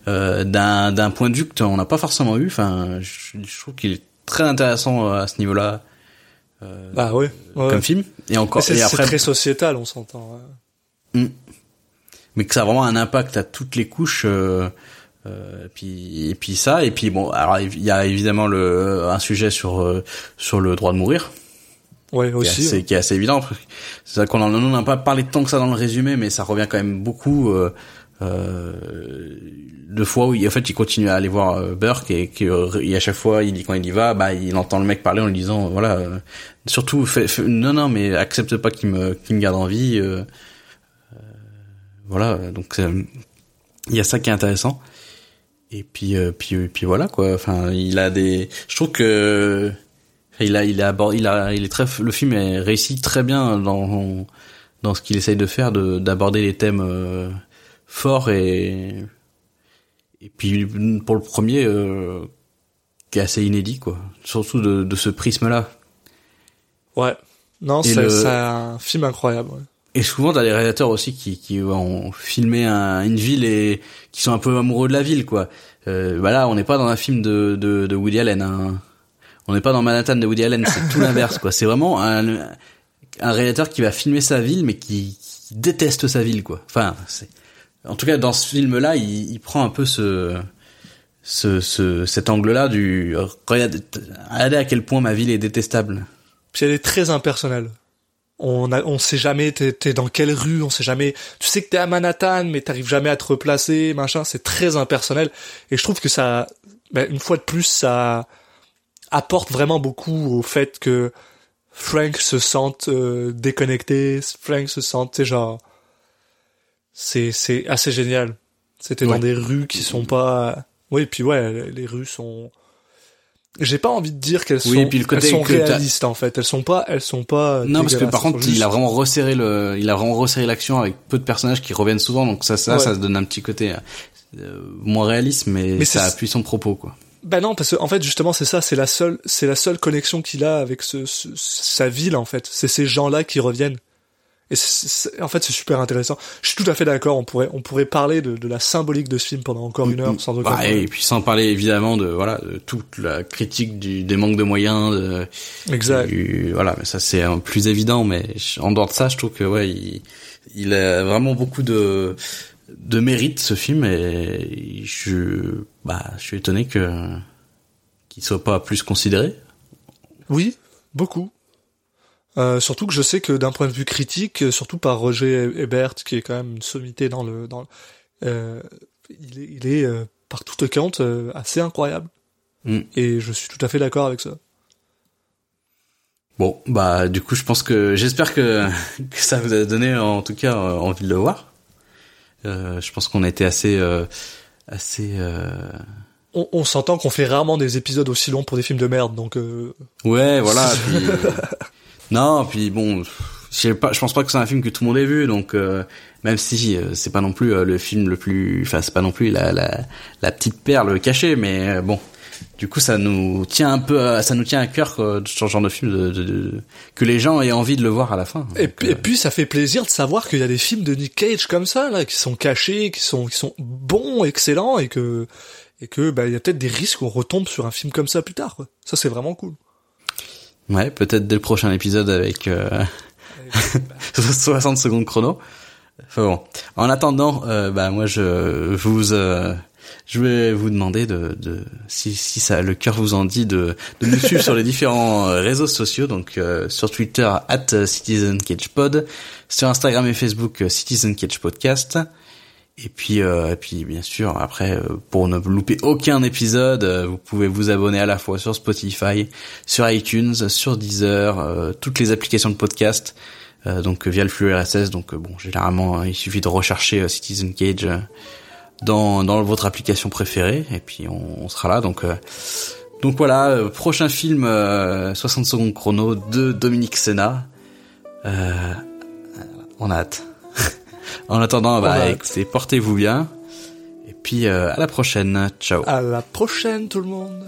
euh, d'un d'un point de vue que on n'a pas forcément eu. Enfin, je, je trouve qu'il est très intéressant euh, à ce niveau-là euh, Bah ouais. ouais. comme film. Et encore, c'est très sociétal, on s'entend. Ouais. mais que ça a vraiment un impact à toutes les couches. Euh, euh, puis et puis ça et puis bon alors il y a évidemment le un sujet sur euh, sur le droit de mourir Ouais, aussi. assez, qui est assez évident. C'est ça qu'on en on n'a pas parlé tant que ça dans le résumé, mais ça revient quand même beaucoup euh, euh, de fois où il, en fait il continue à aller voir euh, Burke et qu'à chaque fois il dit quand il y va, bah il entend le mec parler en lui disant voilà euh, surtout fais, fais- non non mais accepte pas qu'il me qu'il me garde en vie. Euh, euh, voilà donc euh, il y a ça qui est intéressant. Et puis euh, puis puis voilà quoi. Enfin il a des je trouve que il a, il a, abord- il a, il est très, le film est réussi très bien dans, dans ce qu'il essaye de faire, de, d'aborder les thèmes euh, forts et, et puis pour le premier, euh, qui est assez inédit quoi, surtout de, de ce prisme-là. Ouais. Non, c'est le- c'est un film incroyable. ouais. Et souvent, t'as des réalisateurs aussi qui, qui ont filmé un- une ville et qui sont un peu amoureux de la ville, quoi. Euh, bah là, on n'est pas dans un film de, de, de Woody Allen. Hein. On n'est pas dans Manhattan de Woody Allen. C'est tout l'inverse, quoi. C'est vraiment un, un réalisateur qui va filmer sa ville, mais qui, qui déteste sa ville, quoi. Enfin, c'est. En tout cas, dans ce film-là, il, il prend un peu ce, ce, ce cet angle-là du regardez, regardez à quel point ma ville est détestable. Puis elle est très impersonnelle. On a, on sait jamais t'es, dans quelle rue, on sait jamais. Tu sais que t'es à Manhattan, mais t'arrives jamais à te replacer, machin. C'est très impersonnel. Et je trouve que ça, ben, une fois de plus, ça apporte vraiment beaucoup au fait que Frank se sente euh, déconnecté, Frank se sente, tu genre, c'est c'est assez génial. C'était Ouais. dans des rues qui sont pas, oui, puis ouais, les rues sont. J'ai pas envie de dire qu'elles Oui, sont, puis le côté elles sont que t'as- réalistes en fait. Elles sont pas, elles sont pas. Non, parce que par contre, il a vraiment resserré le, il a vraiment resserré l'action avec peu de personnages qui reviennent souvent, donc ça, ça, Ouais. ça donne un petit côté euh, moins réaliste, mais, Mais ça appuie son propos, quoi. Bah non, parce que en fait justement c'est ça, c'est la seule, c'est la seule connexion qu'il a avec ce, ce- sa ville en fait. C'est ces gens-là qui reviennent. Et c'est- en fait, c'est super intéressant. Je suis tout à fait d'accord. On pourrait, on pourrait parler de, de la symbolique de ce film pendant encore une heure sans aucun Bah, problème. et puis sans parler évidemment de voilà de toute la critique du, des manques de moyens. De, Exact. du- voilà, mais ça c'est un plus évident. Mais en dehors de ça, je trouve que ouais, il, il a vraiment beaucoup de de mérite ce film et je bah je suis étonné que qu'il soit pas plus considéré. Oui, beaucoup. Euh, surtout que je sais que d'un point de vue critique, euh, surtout par Roger Ebert, qui est quand même une sommité dans le, dans, le- euh, il est, il est euh, par toute compte euh, assez incroyable. Mm. Et je suis tout à fait d'accord avec ça. Bon, bah du coup, je pense que j'espère que que ça vous a donné en tout cas envie de le voir. Euh, je pense qu'on a été assez euh, assez euh, On, on s'entend qu'on fait rarement des épisodes aussi longs pour des films de merde, donc euh, ouais, voilà. puis, euh, non, puis bon, je sais pas, je pense pas que c'est un film que tout le monde ait vu, donc euh, même si euh, c'est pas non plus euh, le film le plus, enfin c'est pas non plus la la, la petite perle cachée, mais euh, bon. Du coup, ça nous tient un peu, à, ça nous tient à cœur euh, ce genre de film, de, de- de- que les gens aient envie de le voir à la fin. Et, Donc, puis- et puis ça fait plaisir de savoir qu'il y a des films de Nick Cage comme ça là qui sont cachés, qui sont qui sont bons, excellents et que et que bah il y a peut-être des risques qu'on retombe sur un film comme ça plus tard. Quoi. Ça c'est vraiment cool. Ouais, peut-être dès le prochain épisode avec euh, 60 secondes chrono. Enfin bon. En attendant, euh, bah moi je vous euh, je vais vous demander de, de si si ça le cœur vous en dit de de nous suivre sur les différents euh, réseaux sociaux donc euh, sur Twitter at CitizenCagePod, sur Instagram et Facebook euh, Citizen Podcast. Et puis, euh, et puis bien sûr, après, euh, pour ne louper aucun épisode, euh, vous pouvez vous abonner à la fois sur Spotify, sur iTunes, sur Deezer, euh, toutes les applications de podcast, donc via le flux RSS. Donc bon, généralement, euh, il suffit de rechercher Citizen Cage dans dans votre application préférée, et puis on, on sera là. Donc donc voilà, prochain film, euh, 60 secondes chrono de Dominique Senna. On a hâte. En attendant, bah, écoutez, portez-vous bien. Et puis, euh, à la prochaine. Ciao. À la prochaine tout le monde.